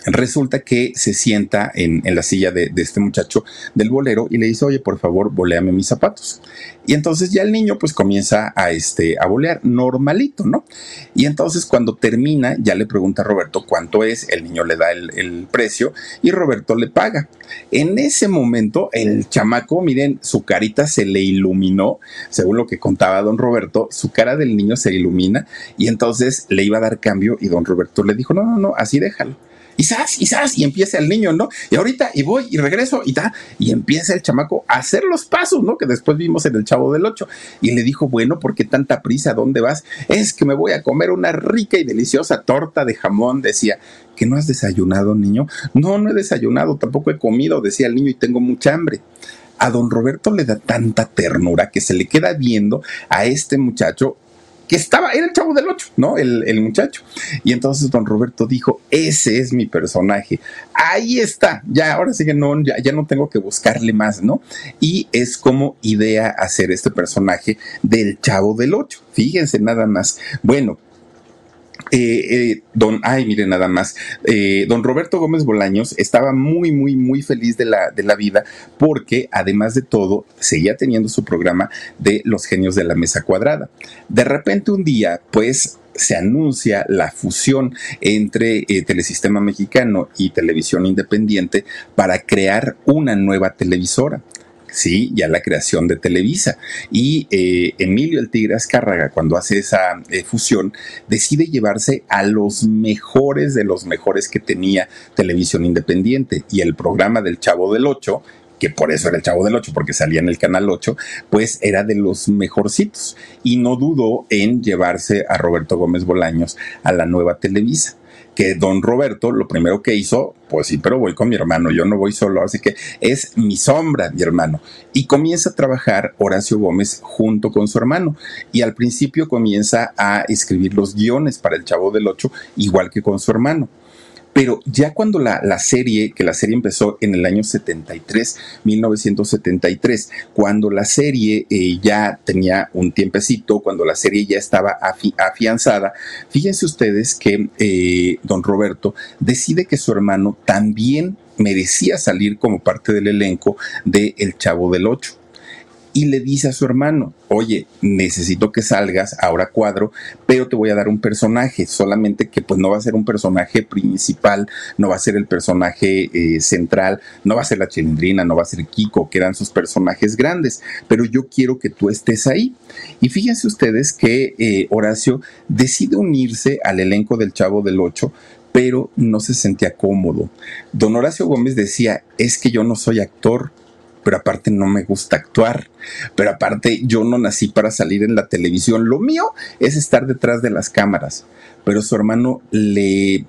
resulta que se sienta en, la silla de, este muchacho del bolero y le dice, oye, por favor, boleame mis zapatos. Y entonces ya el niño pues comienza a, este, a bolear normalito, ¿no? Y entonces cuando termina ya le pregunta a Roberto cuánto es, el niño le da el, el precio y Roberto le paga. En ese momento el chamaco, miren, su carita se le iluminó, según lo que contaba don Roberto, su cara del niño se ilumina y entonces le iba a dar cambio y don Roberto le dijo, no, no, no, así déjalo y zas, y empieza el niño, ¿no? Y ahorita, y voy, y regreso, y ta, y empieza el chamaco a hacer los pasos, ¿no? Que después vimos en el Chavo del Ocho. Y le dijo, bueno, ¿por qué tanta prisa? ¿Dónde vas? Es que me voy a comer una rica y deliciosa torta de jamón, decía. ¿Que no has desayunado, niño? No, no he desayunado, tampoco he comido, decía el niño, y tengo mucha hambre a don Roberto le da tanta ternura que se le queda viendo a este muchacho que estaba, era el chavo del ocho, ¿no? El, muchacho. Y entonces don Roberto dijo, ese es mi personaje. Ahí está. Ya, ahora sí que no, ya, ya no tengo que buscarle más, ¿no? Y es como idea hacer este personaje del chavo del ocho. Fíjense nada más. Bueno, eh, eh, don, ay, mire nada más, eh, don Roberto Gómez Bolaños estaba muy, muy, muy feliz de la, de la vida porque además de todo seguía teniendo su programa de los genios de la mesa cuadrada. De repente un día, pues se anuncia la fusión entre Telesistema Mexicano y Televisión Independiente para crear una nueva televisora sí, ya la creación de Televisa. Y eh, Emilio el Tigre Azcárraga, cuando hace esa eh, fusión, decide llevarse a los mejores de los mejores que tenía Televisión Independiente. Y el programa del Chavo del Ocho, que por eso era el Chavo del Ocho, porque salía en el Canal 8, pues era de los mejorcitos. Y no dudó en llevarse a Roberto Gómez Bolaños a la nueva Televisa que don Roberto lo primero que hizo, pues sí, pero voy con mi hermano, yo no voy solo, así que es mi sombra, mi hermano. Y comienza a trabajar Horacio Gómez junto con su hermano. Y al principio comienza a escribir los guiones para el Chavo del Ocho, igual que con su hermano. Pero ya cuando la, serie, que la serie empezó en el año 73, 1973, cuando la serie eh, ya tenía un tiempecito, cuando la serie ya estaba afianzada, fíjense ustedes que eh, don Roberto decide que su hermano también merecía salir como parte del elenco de El Chavo del Ocho y le dice a su hermano, oye, necesito que salgas ahora cuadro, pero te voy a dar un personaje, solamente que pues no va a ser un personaje principal, no va a ser el personaje eh, central, no va a ser la chilindrina, no va a ser Kiko, que eran sus personajes grandes, pero yo quiero que tú estés ahí. Y fíjense ustedes que eh, Horacio decide unirse al elenco del Chavo del Ocho, pero no se sentía cómodo. Don Horacio Gómez decía, es que yo no soy actor, pero aparte no me gusta actuar, pero aparte yo no nací para salir en la televisión, lo mío es estar detrás de las cámaras, pero su hermano le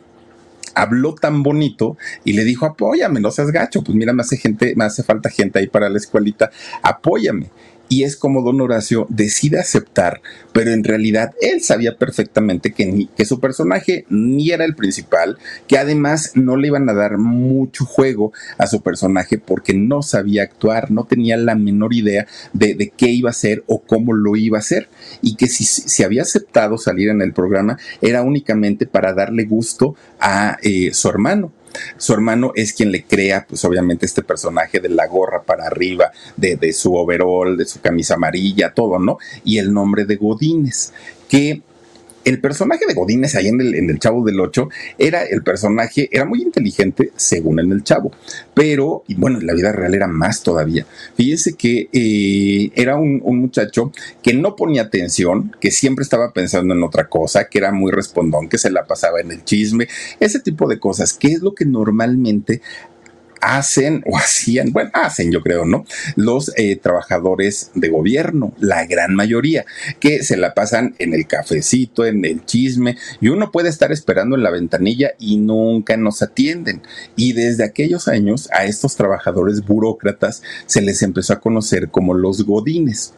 habló tan bonito y le dijo, apóyame, no seas gacho, pues mira, me hace gente, me hace falta gente ahí para la escuelita, apóyame y es como don Horacio decide aceptar, pero en realidad él sabía perfectamente que, que su personaje ni era el principal, que además no le iban a dar mucho juego a su personaje porque no sabía actuar, no tenía la menor idea de, qué iba a ser o cómo lo iba a hacer, y que si, si había aceptado salir en el programa era únicamente para darle gusto a eh, su hermano su hermano es quien le crea, pues obviamente, este personaje de la gorra para arriba, de, de su overall, de su camisa amarilla, todo, ¿no? Y el nombre de Godínez, que el personaje de Godínez ahí en el, en el Chavo del Ocho era el personaje, era muy inteligente según en el Chavo, pero, y bueno, en la vida real era más todavía. Fíjense que eh, era un, un, muchacho que no ponía atención, que siempre estaba pensando en otra cosa, que era muy respondón, que se la pasaba en el chisme, ese tipo de cosas, que es lo que normalmente hacen o hacían, bueno, hacen yo creo, ¿no? Los eh, trabajadores de gobierno, la gran mayoría, que se la pasan en el cafecito, en el chisme, y uno puede estar esperando en la ventanilla y nunca nos atienden. Y desde aquellos años a estos trabajadores burócratas se les empezó a conocer como los godines.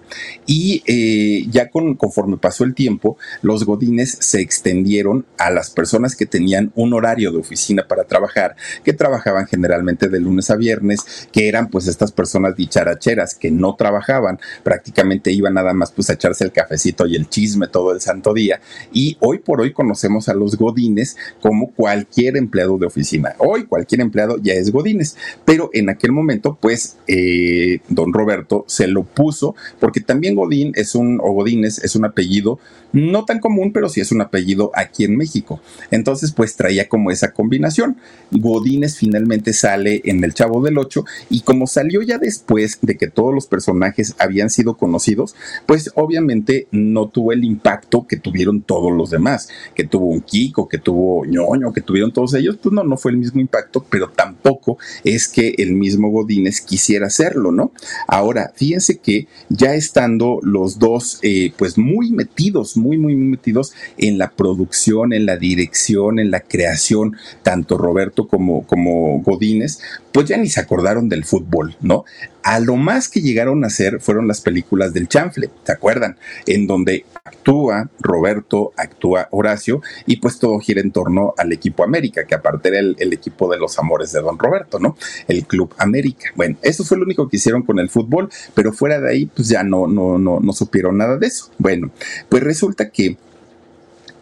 Y eh, ya con, conforme pasó el tiempo, los godines se extendieron a las personas que tenían un horario de oficina para trabajar, que trabajaban generalmente de lunes a viernes, que eran pues estas personas dicharacheras que no trabajaban, prácticamente iban nada más pues a echarse el cafecito y el chisme todo el santo día. Y hoy por hoy conocemos a los godines como cualquier empleado de oficina. Hoy cualquier empleado ya es godines, pero en aquel momento pues eh, don Roberto se lo puso porque también Godín es un, o Godínez es un apellido no tan común, pero sí es un apellido aquí en México. Entonces, pues traía como esa combinación. Godínez finalmente sale en El Chavo del Ocho y como salió ya después de que todos los personajes habían sido conocidos, pues obviamente no tuvo el impacto que tuvieron todos los demás, que tuvo un Kiko, que tuvo ñoño, que tuvieron todos ellos, pues no, no fue el mismo impacto, pero tampoco es que el mismo Godínez quisiera hacerlo, ¿no? Ahora, fíjense que ya estando los dos, eh, pues muy metidos, muy, muy metidos en la producción, en la dirección, en la creación, tanto Roberto como, como Godínez, pues ya ni se acordaron del fútbol, ¿no? A lo más que llegaron a hacer fueron las películas del chanfle, ¿se acuerdan? En donde actúa Roberto, actúa Horacio y pues todo gira en torno al equipo América, que aparte era el, equipo de los amores de don Roberto, ¿no? El Club América. Bueno, eso fue lo único que hicieron con el fútbol, pero fuera de ahí pues ya no, no, no, no supieron nada de eso. Bueno, pues resulta que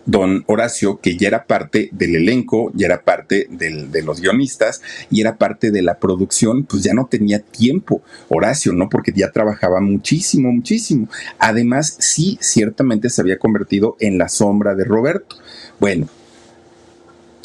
don Horacio, que ya era parte del elenco, ya era parte de los guionistas y era parte de la producción, pues ya no tenía tiempo Horacio, ¿no? Porque ya trabajaba muchísimo, muchísimo. Además, sí, ciertamente se había convertido en la sombra de Roberto. Bueno,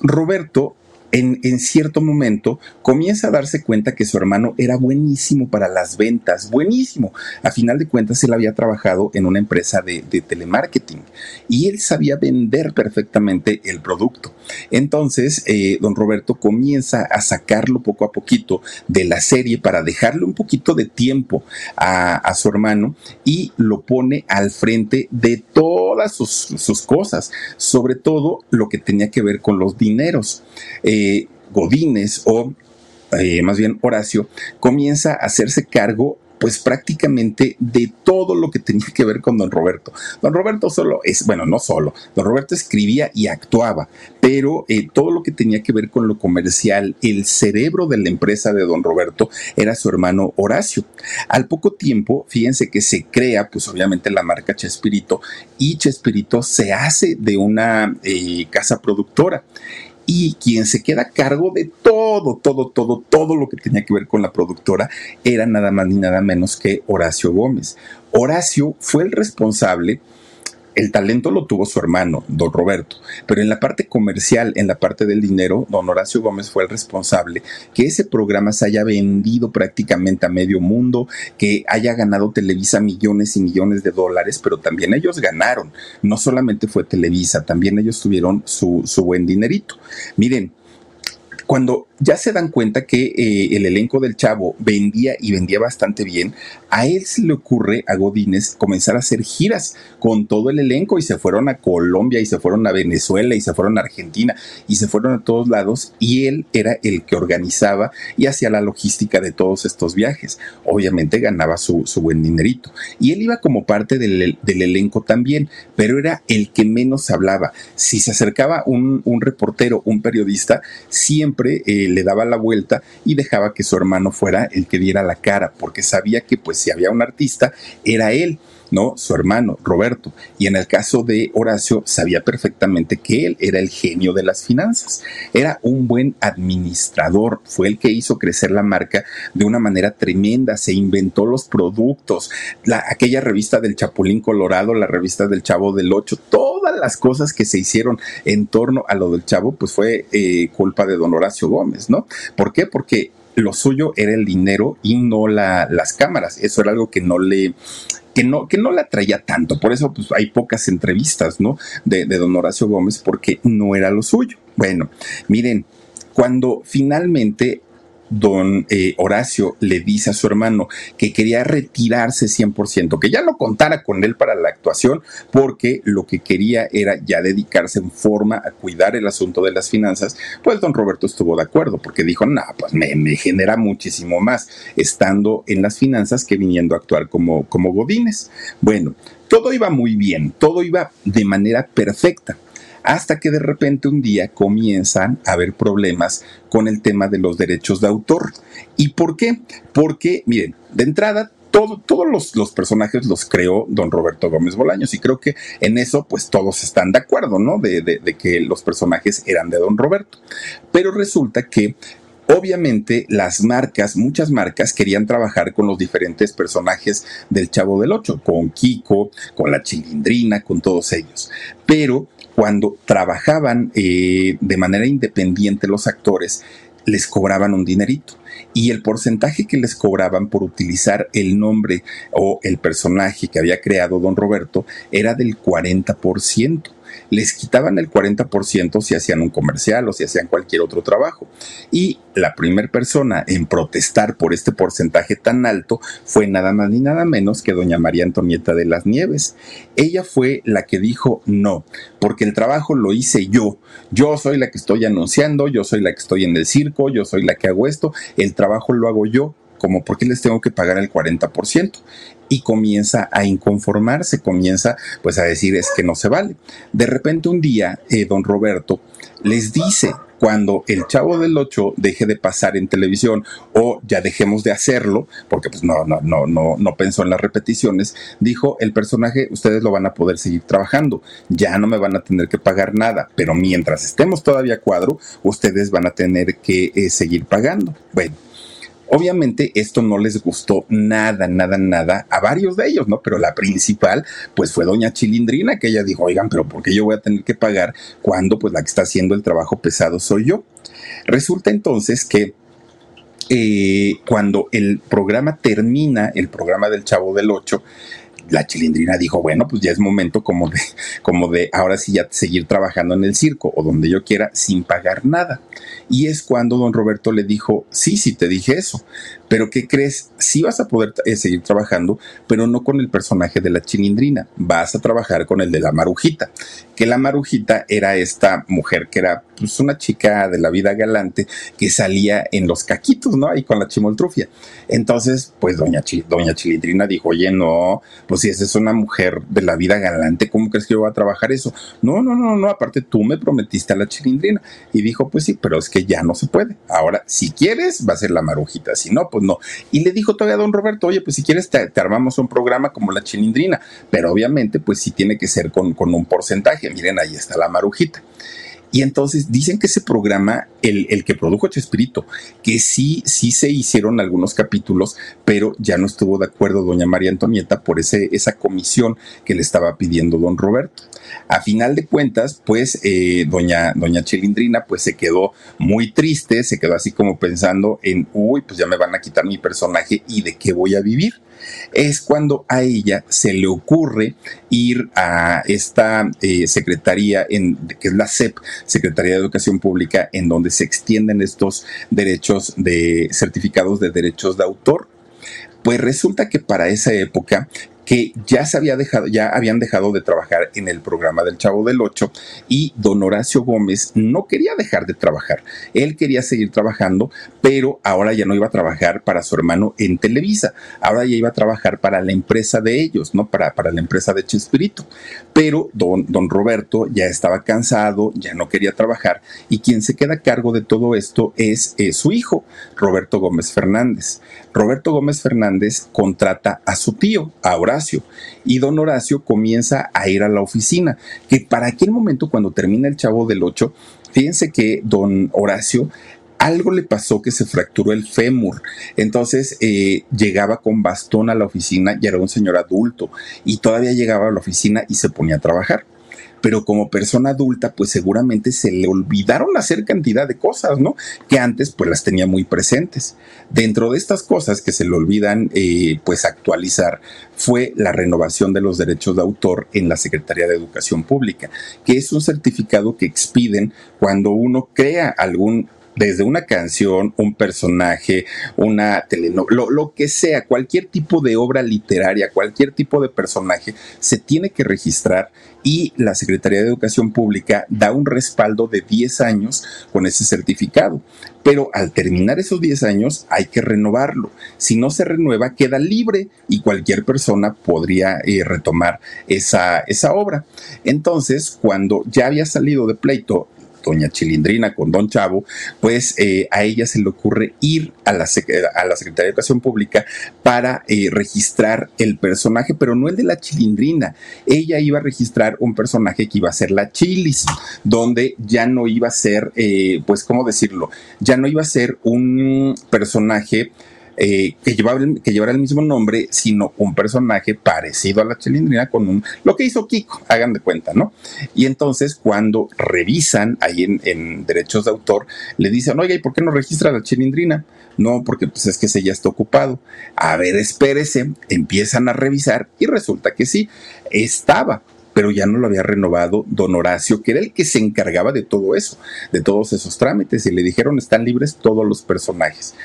Roberto en, cierto momento comienza a darse cuenta que su hermano era buenísimo para las ventas, buenísimo. A final de cuentas, él había trabajado en una empresa de, telemarketing y él sabía vender perfectamente el producto. Entonces, eh, don Roberto comienza a sacarlo poco a poquito de la serie para dejarle un poquito de tiempo a, su hermano y lo pone al frente de todas sus, cosas, sobre todo lo que tenía que ver con los dineros. Eh, Godínez o eh, más bien Horacio comienza a hacerse cargo pues prácticamente de todo lo que tenía que ver con don Roberto. Don Roberto solo es, bueno, no solo, don Roberto escribía y actuaba, pero eh, todo lo que tenía que ver con lo comercial, el cerebro de la empresa de don Roberto era su hermano Horacio. Al poco tiempo, fíjense que se crea, pues obviamente la marca Chespirito y Chespirito se hace de una eh, casa productora y quien se queda a cargo de todo, todo, todo, todo lo que tenía que ver con la productora era nada más ni nada menos que Horacio Gómez. Horacio fue el responsable el talento lo tuvo su hermano, don Roberto, pero en la parte comercial, en la parte del dinero, don Horacio Gómez fue el responsable que ese programa se haya vendido prácticamente a medio mundo, que haya ganado Televisa millones y millones de dólares, pero también ellos ganaron. No solamente fue Televisa, también ellos tuvieron su, su buen dinerito. Miren, cuando ya se dan cuenta que eh, el elenco del Chavo vendía y vendía bastante bien, a él se le ocurre a Godínez comenzar a hacer giras con todo el elenco y se fueron a Colombia y se fueron a Venezuela y se fueron a Argentina y se fueron a todos lados y él era el que organizaba y hacía la logística de todos estos viajes. Obviamente ganaba su, buen dinerito y él iba como parte del, elenco también, pero era el que menos hablaba. Si se acercaba un, un reportero, un periodista, siempre eh, le daba la vuelta y dejaba que su hermano fuera el que diera la cara, porque sabía que pues si había un artista, era él. ¿no? Su hermano, Roberto. Y en el caso de Horacio, sabía perfectamente que él era el genio de las finanzas. Era un buen administrador. Fue el que hizo crecer la marca de una manera tremenda. Se inventó los productos. La, aquella revista del Chapulín Colorado, la revista del Chavo del Ocho, todas las cosas que se hicieron en torno a lo del Chavo, pues fue eh, culpa de don Horacio Gómez, ¿no? ¿Por qué? Porque lo suyo era el dinero y no la, las cámaras. Eso era algo que no le, que no, que no la traía tanto. Por eso pues, hay pocas entrevistas, ¿no? De, de don Horacio Gómez, porque no era lo suyo. Bueno, miren, cuando finalmente don eh, Horacio le dice a su hermano que quería retirarse 100%, que ya no contara con él para la actuación, porque lo que quería era ya dedicarse en forma a cuidar el asunto de las finanzas, pues don Roberto estuvo de acuerdo, porque dijo, no, pues me, genera muchísimo más estando en las finanzas que viniendo a actuar como, como Godines. Bueno, todo iba muy bien, todo iba de manera perfecta hasta que de repente un día comienzan a haber problemas con el tema de los derechos de autor. ¿Y por qué? Porque, miren, de entrada todos los, personajes los creó don Roberto Gómez Bolaños y creo que en eso pues todos están de acuerdo, ¿no? De, de, que los personajes eran de don Roberto. Pero resulta que Obviamente las marcas, muchas marcas querían trabajar con los diferentes personajes del Chavo del Ocho, con Kiko, con la Chilindrina, con todos ellos. Pero cuando trabajaban eh, de manera independiente los actores, les cobraban un dinerito. Y el porcentaje que les cobraban por utilizar el nombre o el personaje que había creado don Roberto era del 40% les quitaban el 40% si hacían un comercial o si hacían cualquier otro trabajo. Y la primera persona en protestar por este porcentaje tan alto fue nada más ni nada menos que doña María Antonieta de las Nieves. Ella fue la que dijo no, porque el trabajo lo hice yo. Yo soy la que estoy anunciando, yo soy la que estoy en el circo, yo soy la que hago esto, el trabajo lo hago yo como por qué les tengo que pagar el 40% y comienza a inconformarse, comienza pues a decir es que no se vale. De repente un día eh, don Roberto les dice, cuando el Chavo del Ocho deje de pasar en televisión o ya dejemos de hacerlo, porque pues no, no, no, no, no pensó en las repeticiones, dijo el personaje, ustedes lo van a poder seguir trabajando, ya no me van a tener que pagar nada, pero mientras estemos todavía cuadro, ustedes van a tener que eh, seguir pagando. Bueno, Obviamente esto no les gustó nada, nada, nada a varios de ellos, ¿no? Pero la principal, pues fue doña Chilindrina, que ella dijo, oigan, pero ¿por qué yo voy a tener que pagar cuando pues la que está haciendo el trabajo pesado soy yo? Resulta entonces que eh, cuando el programa termina, el programa del Chavo del Ocho, la chilindrina dijo, bueno, pues ya es momento como de, como de ahora sí ya seguir trabajando en el circo o donde yo quiera sin pagar nada. Y es cuando don Roberto le dijo, sí, sí, te dije eso, pero ¿qué crees? Sí vas a poder eh, seguir trabajando, pero no con el personaje de la chilindrina, vas a trabajar con el de la marujita, que la marujita era esta mujer que era pues, una chica de la vida galante que salía en los caquitos, ¿no? Ahí con la chimoltrufia. Entonces, pues doña, doña Chilindrina dijo, oye, no, pues si esa es una mujer de la vida galante, ¿cómo crees que yo voy a trabajar eso? No, no, no, no, aparte tú me prometiste a la Chilindrina. Y dijo, pues sí, pero es que ya no se puede. Ahora, si quieres, va a ser la marujita, si no, pues no. Y le dijo todavía a don Roberto, oye, pues si quieres te, armamos un programa como la Chilindrina, pero obviamente, pues sí tiene que ser con, con un porcentaje. Miren, ahí está la marujita. Y entonces dicen que ese programa, el, el, que produjo Chespirito, que sí, sí se hicieron algunos capítulos, pero ya no estuvo de acuerdo doña María Antonieta por ese, esa comisión que le estaba pidiendo don Roberto. A final de cuentas, pues eh, doña, doña Chilindrina pues se quedó muy triste, se quedó así como pensando en, uy, pues ya me van a quitar mi personaje y de qué voy a vivir es cuando a ella se le ocurre ir a esta eh, secretaría, en, que es la CEP, Secretaría de Educación Pública, en donde se extienden estos derechos de certificados de derechos de autor. Pues resulta que para esa época que ya se había dejado, ya habían dejado de trabajar en el programa del Chavo del Ocho y don Horacio Gómez no quería dejar de trabajar. Él quería seguir trabajando, pero ahora ya no iba a trabajar para su hermano en Televisa. Ahora ya iba a trabajar para la empresa de ellos, ¿no? Para, para la empresa de Chespirito. Pero don, don Roberto ya estaba cansado, ya no quería trabajar y quien se queda a cargo de todo esto es su hijo, Roberto Gómez Fernández. Roberto Gómez Fernández contrata a su tío, a Horacio, y don Horacio comienza a ir a la oficina, que para aquel momento cuando termina el Chavo del Ocho, fíjense que don Horacio algo le pasó que se fracturó el fémur. Entonces eh, llegaba con bastón a la oficina y era un señor adulto y todavía llegaba a la oficina y se ponía a trabajar pero como persona adulta, pues seguramente se le olvidaron hacer cantidad de cosas, ¿no? Que antes pues las tenía muy presentes. Dentro de estas cosas que se le olvidan eh, pues actualizar fue la renovación de los derechos de autor en la Secretaría de Educación Pública, que es un certificado que expiden cuando uno crea algún desde una canción, un personaje, una telenovela, lo, que sea, cualquier tipo de obra literaria, cualquier tipo de personaje, se tiene que registrar y la Secretaría de Educación Pública da un respaldo de 10 años con ese certificado. Pero al terminar esos 10 años hay que renovarlo. Si no se renueva, queda libre y cualquier persona podría eh, retomar esa, esa obra. Entonces, cuando ya había salido de pleito doña Chilindrina con don Chavo, pues eh, a ella se le ocurre ir a la, a la Secretaría de Educación Pública para eh, registrar el personaje, pero no el de la Chilindrina. Ella iba a registrar un personaje que iba a ser la Chilis, donde ya no iba a ser, eh, pues, ¿cómo decirlo? Ya no iba a ser un personaje eh, que, el, llevara el mismo nombre, sino un personaje parecido a la chilindrina con un, lo que hizo Kiko, hagan de cuenta, ¿no? Y entonces cuando revisan ahí en, derechos de autor, le dicen, oye, ¿y por qué no registra la chilindrina? No, porque pues es que ese ya está ocupado. A ver, espérese, empiezan a revisar y resulta que sí, estaba, pero ya no lo había renovado don Horacio, que era el que se encargaba de todo eso, de todos esos trámites, y le dijeron están libres todos los personajes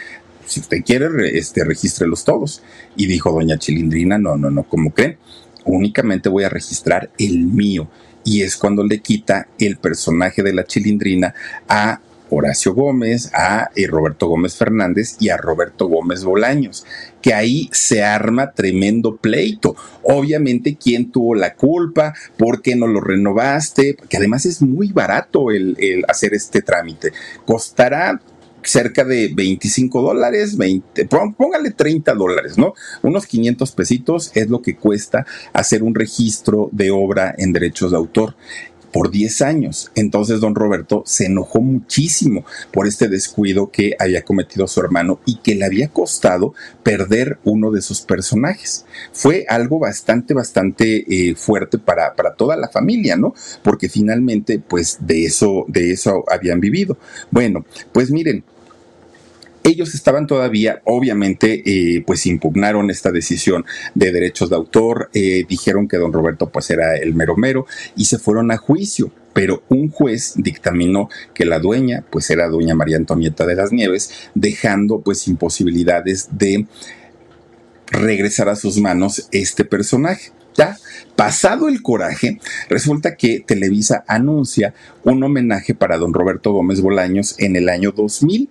si usted quiere, este, regístrelos todos. Y dijo doña Chilindrina, no, no, no, ¿cómo creen? Únicamente voy a registrar el mío. Y es cuando le quita el personaje de la Chilindrina a Horacio Gómez, a eh, Roberto Gómez Fernández y a Roberto Gómez Bolaños, que ahí se arma tremendo pleito. Obviamente, ¿quién tuvo la culpa? ¿Por qué no lo renovaste? Que además es muy barato el hacer este trámite. Costará cerca de 25 dólares, 20, póngale 30 dólares, ¿no? Unos 500 pesitos es lo que cuesta hacer un registro de obra en derechos de autor por 10 años. Entonces don Roberto se enojó muchísimo por este descuido que había cometido su hermano y que le había costado perder uno de sus personajes. Fue algo bastante, bastante eh, fuerte para, para toda la familia, ¿no? Porque finalmente, pues de eso, de eso habían vivido. Bueno, pues miren, ellos estaban todavía, obviamente, eh, pues impugnaron esta decisión de derechos de autor, eh, dijeron que don Roberto pues era el mero mero y se fueron a juicio pero un juez dictaminó que la dueña, pues era doña María Antonieta de las Nieves, dejando pues imposibilidades de regresar a sus manos este personaje. Ya, pasado el coraje, resulta que Televisa anuncia un homenaje para don Roberto Gómez Bolaños en el año 2000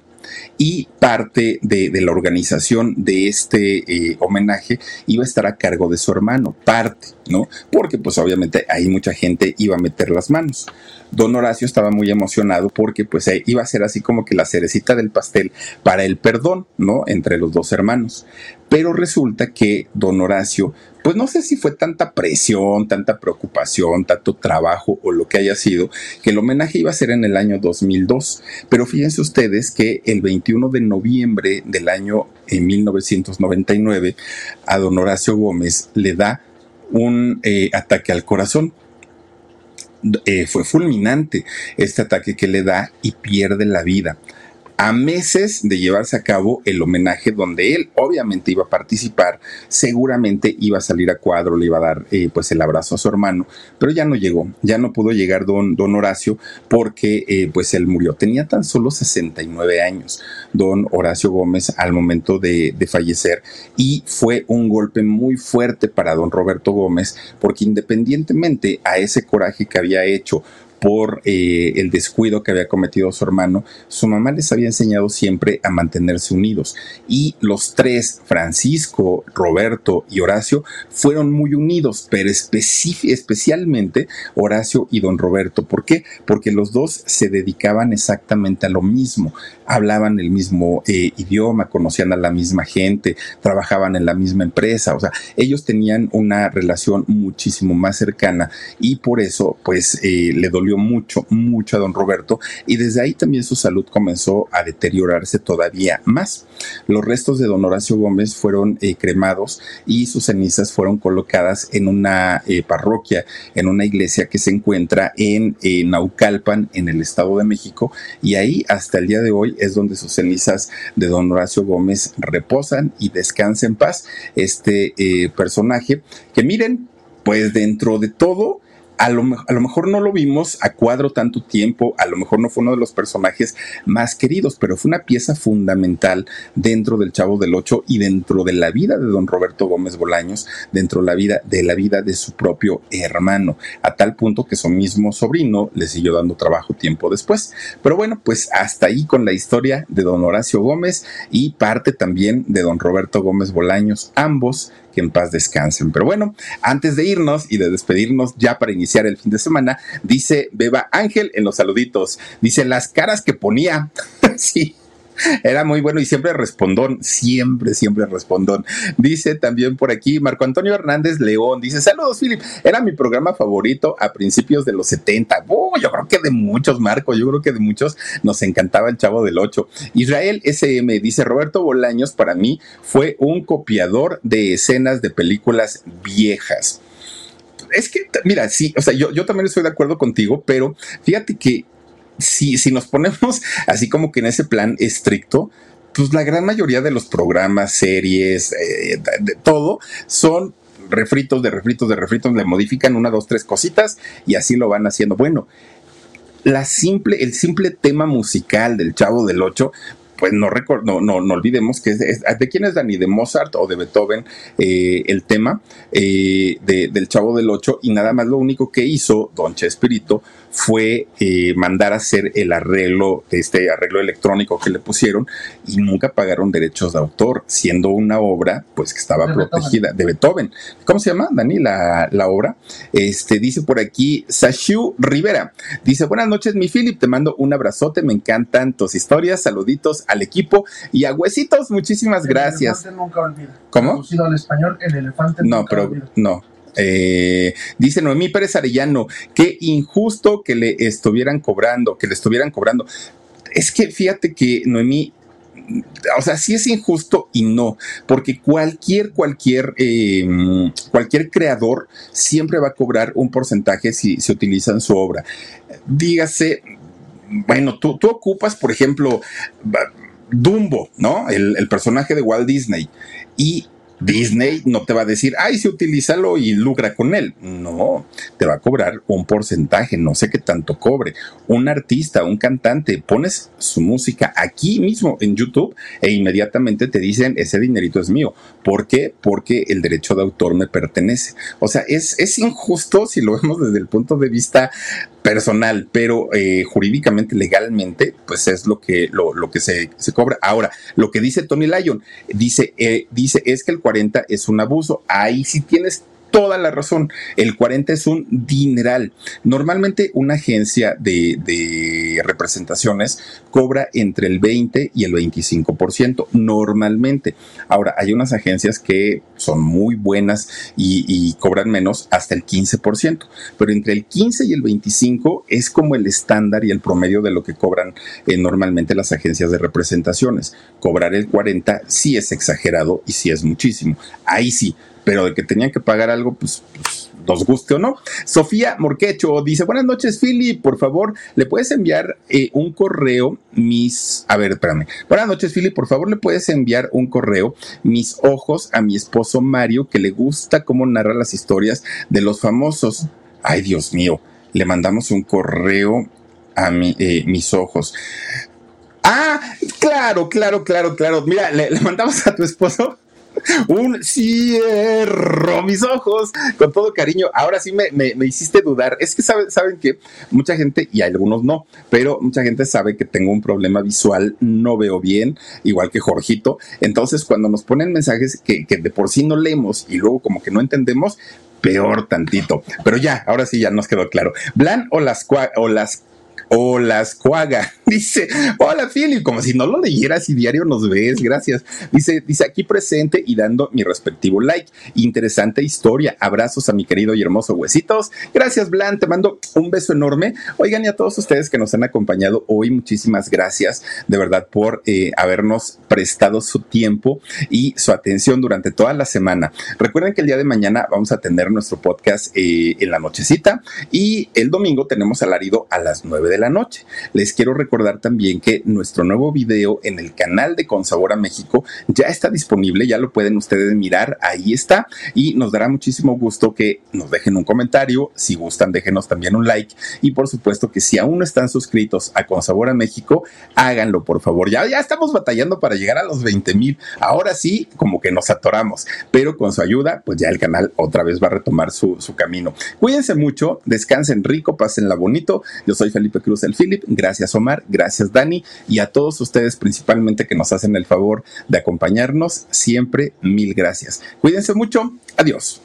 y parte de, la organización de este eh, homenaje iba a estar a cargo de su hermano, parte, ¿no? Porque pues obviamente ahí mucha gente iba a meter las manos. Don Horacio estaba muy emocionado porque pues eh, iba a ser así como que la cerecita del pastel para el perdón, ¿no? Entre los dos hermanos. Pero resulta que don Horacio pues no sé si fue tanta presión, tanta preocupación, tanto trabajo o lo que haya sido, que el homenaje iba a ser en el año 2002. Pero fíjense ustedes que el 21 de noviembre del año en 1999, a don Horacio Gómez le da un eh, ataque al corazón. Eh, fue fulminante este ataque que le da y pierde la vida a meses de llevarse a cabo el homenaje donde él obviamente iba a participar, seguramente iba a salir a cuadro, le iba a dar eh, pues el abrazo a su hermano, pero ya no llegó, ya no pudo llegar don, don Horacio porque eh, pues él murió, tenía tan solo 69 años, don Horacio Gómez al momento de, de fallecer y fue un golpe muy fuerte para don Roberto Gómez porque independientemente a ese coraje que había hecho por eh, el descuido que había cometido su hermano, su mamá les había enseñado siempre a mantenerse unidos. Y los tres, Francisco, Roberto y Horacio, fueron muy unidos, pero especialmente Horacio y don Roberto. ¿Por qué? Porque los dos se dedicaban exactamente a lo mismo, hablaban el mismo eh, idioma, conocían a la misma gente, trabajaban en la misma empresa, o sea, ellos tenían una relación muchísimo más cercana y por eso pues eh, le dolió mucho, mucho a don Roberto y desde ahí también su salud comenzó a deteriorarse todavía más. Los restos de don Horacio Gómez fueron eh, cremados y sus cenizas fueron colocadas en una eh, parroquia, en una iglesia que se encuentra en Naucalpan, en el Estado de México, y ahí hasta el día de hoy es donde sus cenizas de don Horacio Gómez reposan y descansa en paz. Este eh, personaje que miren, pues dentro de todo, a lo, mejor no lo vimos a cuadro tanto tiempo, a lo mejor no fue uno de los personajes más queridos, pero fue una pieza fundamental dentro del Chavo del Ocho y dentro de la vida de don Roberto Gómez Bolaños, dentro de la vida de la vida de su propio hermano, a tal punto que su mismo sobrino le siguió dando trabajo tiempo después. Pero bueno, pues hasta ahí con la historia de don Horacio Gómez y parte también de don Roberto Gómez Bolaños, ambos que en paz descansen. Pero bueno, antes de irnos y de despedirnos ya para iniciar el fin de semana, dice Beba Ángel en los saluditos, dice las caras que ponía, sí, era muy bueno y siempre respondón, siempre, siempre respondón. Dice también por aquí Marco Antonio Hernández León, dice, saludos Philip, era mi programa favorito a principios de los 70. yo creo que de muchos, Marco, yo creo que de muchos nos encantaba el Chavo del 8. Israel SM dice, Roberto Bolaños para mí fue un copiador de escenas de películas viejas es que, mira, sí, o sea, yo, yo también estoy de acuerdo contigo, pero fíjate que si, si nos ponemos así como que en ese plan estricto, pues la gran mayoría de los programas, series, eh, de, todo, son refritos, de refritos, de refritos, le modifican una, dos, tres cositas y así lo van haciendo. Bueno, la simple, el simple tema musical del Chavo del Ocho, pues no, no, no, no, olvidemos que es, de quién es Dani, de Mozart o de Beethoven eh, el tema eh, del Chavo del Ocho y nada más lo único que hizo Don Chespirito fue eh, mandar a hacer el arreglo, este arreglo electrónico que le pusieron y nunca pagaron derechos de autor, siendo una obra pues que estaba protegida de Beethoven. ¿Cómo se llama, Dani, la, la, obra? Este, dice por aquí Sashu Rivera. Dice, buenas noches, mi Philip, te mando un abrazote, me encantan tus historias, saluditos al equipo y a Huesitos, muchísimas gracias. nunca olvida. ¿Cómo? al español, el elefante no, pero no, eh, dice Noemí Pérez Arellano, qué injusto que le estuvieran cobrando, que le estuvieran cobrando. Es que fíjate que Noemí, o sea, sí es injusto y no, porque cualquier, cualquier, eh, cualquier creador siempre va a cobrar un porcentaje si se utiliza en su obra. Dígase, bueno, tú, tú ocupas, por ejemplo, Dumbo, ¿no? El, personaje de Walt Disney. Y Disney no te va a decir, ay, sí, utilízalo y lucra con él. No, te va a cobrar un porcentaje, no sé qué tanto cobre. Un artista, un cantante, pones su música aquí mismo en YouTube e inmediatamente te dicen, ese dinerito es mío. ¿Por qué? Porque el derecho de autor me pertenece. O sea, es injusto si lo vemos desde el punto de vista personal, pero eh, jurídicamente, legalmente, pues es lo que, lo, lo que se, se, cobra. Ahora, lo que dice Tony Lyon, dice, eh, dice, es que el 40 es un abuso. Ahí sí tienes toda la razón. El 40 es un dineral. Normalmente una agencia de, representaciones cobra entre el 20 y el 25%, normalmente. Ahora, hay unas agencias que son muy buenas y, y cobran menos hasta el 15%, pero entre el 15 y el 25 es como el estándar y el promedio de lo que cobran eh, normalmente las agencias de representaciones. Cobrar el 40 sí es exagerado y sí es muchísimo. Ahí sí, pero de que tenían que pagar algo, pues, pues nos guste o no. Sofía Morquecho dice, buenas noches, Philly, por favor, ¿le puedes enviar eh, un correo, mis... A ver, espérame. Buenas noches, Philly, por favor, ¿le puedes enviar un correo, mis ojos, a mi esposo Mario, que le gusta cómo narra las historias de los famosos? Ay, Dios mío, le mandamos un correo a mi, eh, mis ojos. Ah, claro, claro, claro, claro. Mira, le, le mandamos a tu esposo un cierro mis ojos con todo cariño. Ahora sí me, me, hiciste dudar. Es que saben, saben que mucha gente, y algunos no, pero mucha gente sabe que tengo un problema visual, no veo bien, igual que Jorgito. Entonces, cuando nos ponen mensajes que, que de por sí no leemos y luego como que no entendemos, peor tantito. Pero ya, ahora sí ya nos quedó claro. Blan o las, o las Hola, Squaga. Dice, hola, Philip, como si no lo leyeras y diario nos ves, gracias. Dice, dice aquí presente y dando mi respectivo like. Interesante historia. Abrazos a mi querido y hermoso Huesitos. Gracias, Blan. Te mando un beso enorme. Oigan, y a todos ustedes que nos han acompañado hoy, muchísimas gracias de verdad por eh, habernos prestado su tiempo y su atención durante toda la semana. Recuerden que el día de mañana vamos a tener nuestro podcast eh, en la nochecita y el domingo tenemos alarido a las 9 de la noche. Les quiero recordar también que nuestro nuevo video en el canal de Consabor a México ya está disponible, ya lo pueden ustedes mirar, ahí está, y nos dará muchísimo gusto que nos dejen un comentario, si gustan déjenos también un like, y por supuesto que si aún no están suscritos a Consabor a México, háganlo por favor. Ya, ya estamos batallando para llegar a los 20 mil, ahora sí, como que nos atoramos, pero con su ayuda, pues ya el canal otra vez va a retomar su, su camino. Cuídense mucho, descansen rico, pásenla bonito. Yo soy Felipe Cruz el Philip, gracias Omar, gracias Dani, y a todos ustedes principalmente que nos hacen el favor de acompañarnos, siempre mil gracias. Cuídense mucho, adiós.